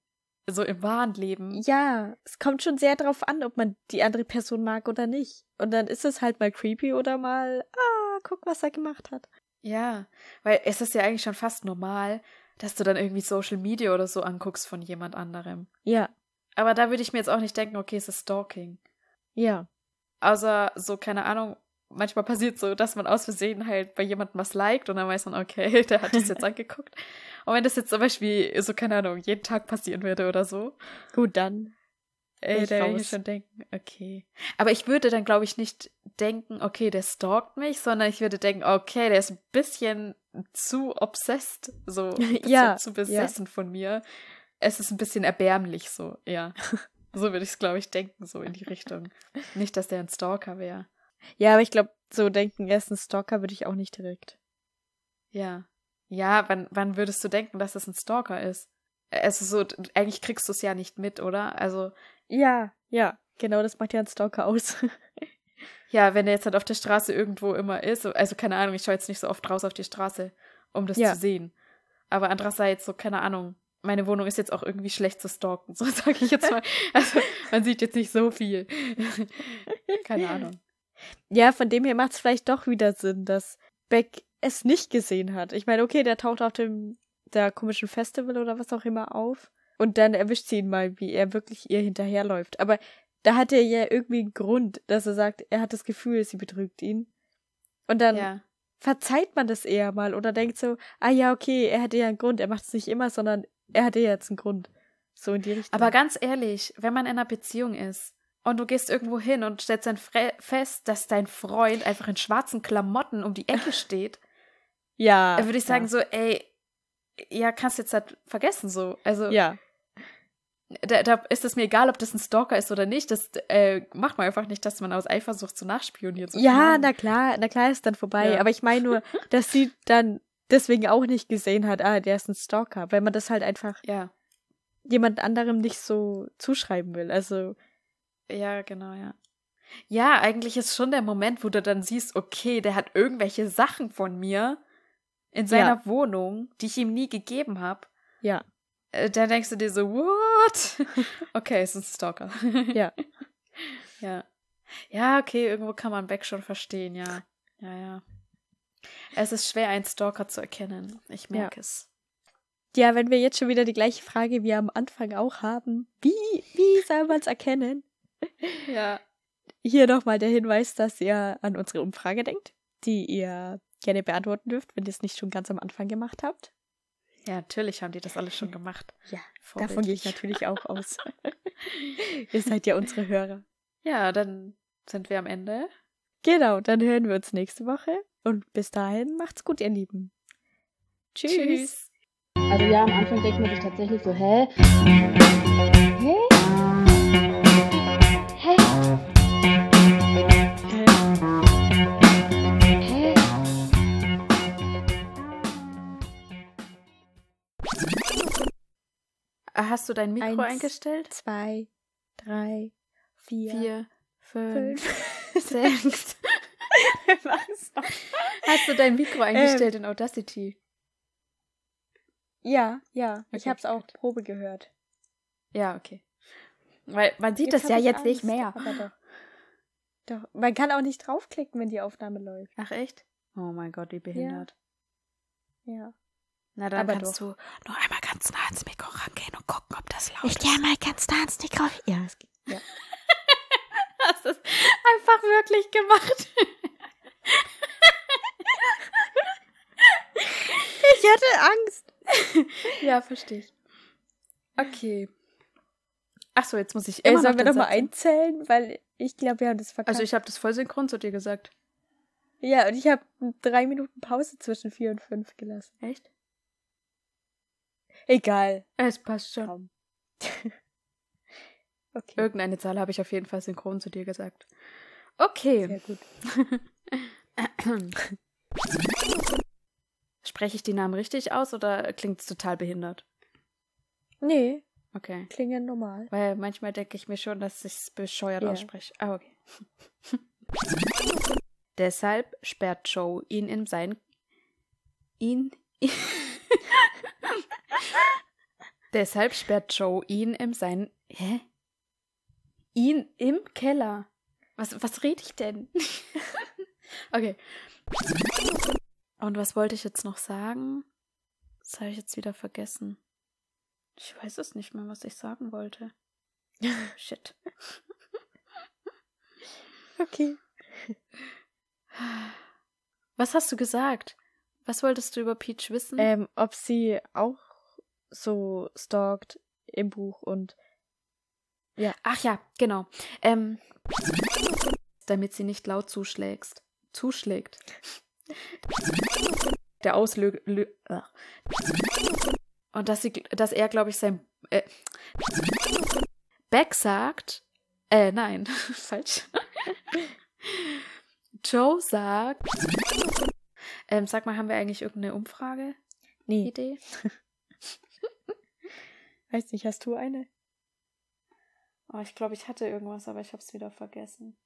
S1: so im wahren Leben.
S2: Ja, es kommt schon sehr drauf an, ob man die andere Person mag oder nicht. Und dann ist es halt mal creepy oder mal, ah, guck, was er gemacht hat.
S1: Ja, weil es ist ja eigentlich schon fast normal, dass du dann irgendwie Social Media oder so anguckst von jemand anderem.
S2: Ja,
S1: Aber da würde ich mir jetzt auch nicht denken, okay, es ist Stalking.
S2: ja,
S1: Außer so, keine Ahnung, manchmal passiert so, dass man aus Versehen halt bei jemandem was liked und dann weiß man, okay, der hat das jetzt angeguckt. Und wenn das jetzt zum Beispiel so, keine Ahnung, jeden Tag passieren würde oder so,
S2: gut, dann.
S1: Ey,
S2: Ich
S1: da würde ich
S2: raus.
S1: schon denken, okay. Aber ich würde dann, glaube ich, nicht denken, okay, der stalkt mich, sondern ich würde denken, okay, der ist ein bisschen zu obsessed, so
S2: Ja,
S1: zu besessen von mir. Es ist ein bisschen erbärmlich so, ja. So würde ich es, glaube ich, denken, so in die Richtung. Nicht, dass der ein Stalker wäre.
S2: Ja, aber ich glaube, so denken, er ist ein Stalker, würde ich auch nicht direkt.
S1: Ja. Ja, wann, wann würdest du denken, dass das ein Stalker ist? Also so, d- eigentlich kriegst du es ja nicht mit, oder? Also,
S2: Ja, ja, genau, das macht ja ein Stalker aus.
S1: ja, wenn der jetzt halt auf der Straße irgendwo immer ist, so- also keine Ahnung, ich schaue jetzt nicht so oft raus auf die Straße, um das
S2: Ja.
S1: zu sehen. Aber andererseits, so, keine Ahnung, meine Wohnung ist jetzt auch irgendwie schlecht zu stalken, so sage ich jetzt mal. Also, man sieht jetzt nicht so viel. keine Ahnung.
S2: Ja, von dem her macht es vielleicht doch wieder Sinn, dass Beck es nicht gesehen hat. Ich meine, okay, der taucht auf dem der komischen Festival oder was auch immer auf und dann erwischt sie ihn mal, wie er wirklich ihr hinterherläuft. Aber da hat er ja irgendwie einen Grund, dass er sagt, er hat das Gefühl, sie betrügt ihn. Und dann
S1: Ja.
S2: verzeiht man das eher mal oder denkt so, ah ja, okay, er hatte ja einen Grund, er macht es nicht immer, sondern er hatte ja jetzt einen Grund. So in die Richtung.
S1: Aber ganz ehrlich, wenn man in einer Beziehung ist und du gehst irgendwo hin und stellst dann fest, dass dein Freund einfach in schwarzen Klamotten um die Ecke steht,
S2: ja.
S1: dann würde ich sagen so, ey, ja, kannst jetzt halt vergessen so. Also
S2: Ja.
S1: da, da ist es mir egal, ob das ein Stalker ist oder nicht. Das äh, macht man einfach nicht, dass man aus Eifersucht so nachspioniert. So,
S2: Ja,
S1: Ahnung.
S2: na klar, na klar ist dann vorbei.
S1: Ja.
S2: Aber ich meine nur, dass sie dann deswegen auch nicht gesehen hat, ah, der ist ein Stalker, weil man das halt einfach
S1: ja,
S2: jemand anderem nicht so zuschreiben will. Also,
S1: ja, genau, ja. Ja, eigentlich ist schon der Moment, wo du dann siehst, okay, der hat irgendwelche Sachen von mir in seiner
S2: Ja.
S1: Wohnung, die ich ihm nie gegeben habe.
S2: Ja.
S1: Äh, Da denkst du dir so, what? Okay, es ist ein Stalker.
S2: Ja.
S1: ja. Ja, okay, irgendwo kann man Beck schon verstehen, ja. Ja, ja. Es ist schwer, einen Stalker zu erkennen. Ich merke es.
S2: Ja, wenn wir jetzt schon wieder die gleiche Frage wie am Anfang auch haben, wie, wie soll man es erkennen?
S1: Ja.
S2: Hier nochmal der Hinweis, dass ihr an unsere Umfrage denkt, die ihr gerne beantworten dürft, wenn ihr es nicht schon ganz am Anfang gemacht habt.
S1: Ja, natürlich haben die das alles schon gemacht.
S2: Ja, davon gehe ich natürlich auch aus. ihr seid ja unsere Hörer.
S1: Ja, dann sind wir am Ende.
S2: Genau, dann hören wir uns nächste Woche und bis dahin macht's gut, ihr Lieben. Tschüss.
S1: Tschüss.
S3: Also ja, am Anfang denkt man sich tatsächlich so, hä? Hä? Hä?
S1: Hast du dein Mikro
S2: Eins,
S1: eingestellt?
S2: Zwei, drei, vier,
S1: Vier, fünf,
S2: fünf,
S1: sechs.
S2: Was?
S1: Hast du dein Mikro eingestellt in Audacity?
S2: Ja, ja. Ich
S1: Okay,
S2: hab's auch. Probe gehört.
S1: Ja, okay. Weil man sieht
S2: Jetzt
S1: das ja jetzt nicht
S2: Angst,
S1: mehr.
S2: Aber doch. Doch. Man kann auch nicht draufklicken, wenn die Aufnahme läuft.
S1: Ach echt? Oh mein Gott, wie behindert.
S2: Ja.
S1: Na, dann
S2: Aber
S1: kannst du nur einmal ganz nah ans Mikro rangehen und gucken, ob das laut
S2: Ich
S1: ist.
S2: gehe mal ganz nah ans Mikro. Ja, es geht. Ja.
S1: hast es einfach wirklich gemacht.
S2: Ich hatte Angst.
S1: ja, verstehe ich. Okay. Ach so, jetzt muss ich immer
S2: sollen
S1: noch
S2: wir
S1: den
S2: noch mal
S1: Satz sagen.
S2: einzählen? Weil ich glaube, wir haben das verkackt.
S1: Also ich habe das voll synchron zu dir gesagt.
S2: ja, und ich habe drei Minuten Pause zwischen vier und fünf gelassen.
S1: Echt?
S2: Egal.
S1: Es passt schon.
S2: Okay.
S1: Irgendeine Zahl habe ich auf jeden Fall synchron zu dir gesagt. Okay.
S2: Sehr gut.
S1: Spreche ich die Namen richtig aus oder klingt es total behindert?
S2: Nee,
S1: Okay.
S2: klingen normal.
S1: Weil manchmal denke ich mir schon, dass ich es bescheuert
S2: Ja.
S1: ausspreche. Ah, okay. Deshalb sperrt Joe ihn in sein. ihn. Deshalb sperrt Joe ihn in sein. Hä? Ihn im Keller. Was, was rede ich denn? okay. Und was wollte ich jetzt noch sagen? Das habe ich jetzt wieder vergessen. Ich weiß es nicht mehr, was ich sagen wollte. Shit.
S2: Okay.
S1: Was hast du gesagt? Was wolltest du über Peach wissen?
S2: Ähm, ob sie auch so stalkt im Buch und
S1: Ach ja, genau. Ähm, damit sie nicht laut zuschlägst. Zuschlägt. Der Auslög. lö- äh. Und dass sie, dass er, glaube ich, sein. Äh, Beck sagt. Äh, nein, falsch. Joe sagt. Ähm, sag mal, haben wir eigentlich irgendeine Umfrage?
S2: nee,
S1: Idee?
S2: Weiß nicht, hast du eine?
S1: Oh, ich glaube, ich hatte irgendwas, aber ich habe es wieder vergessen.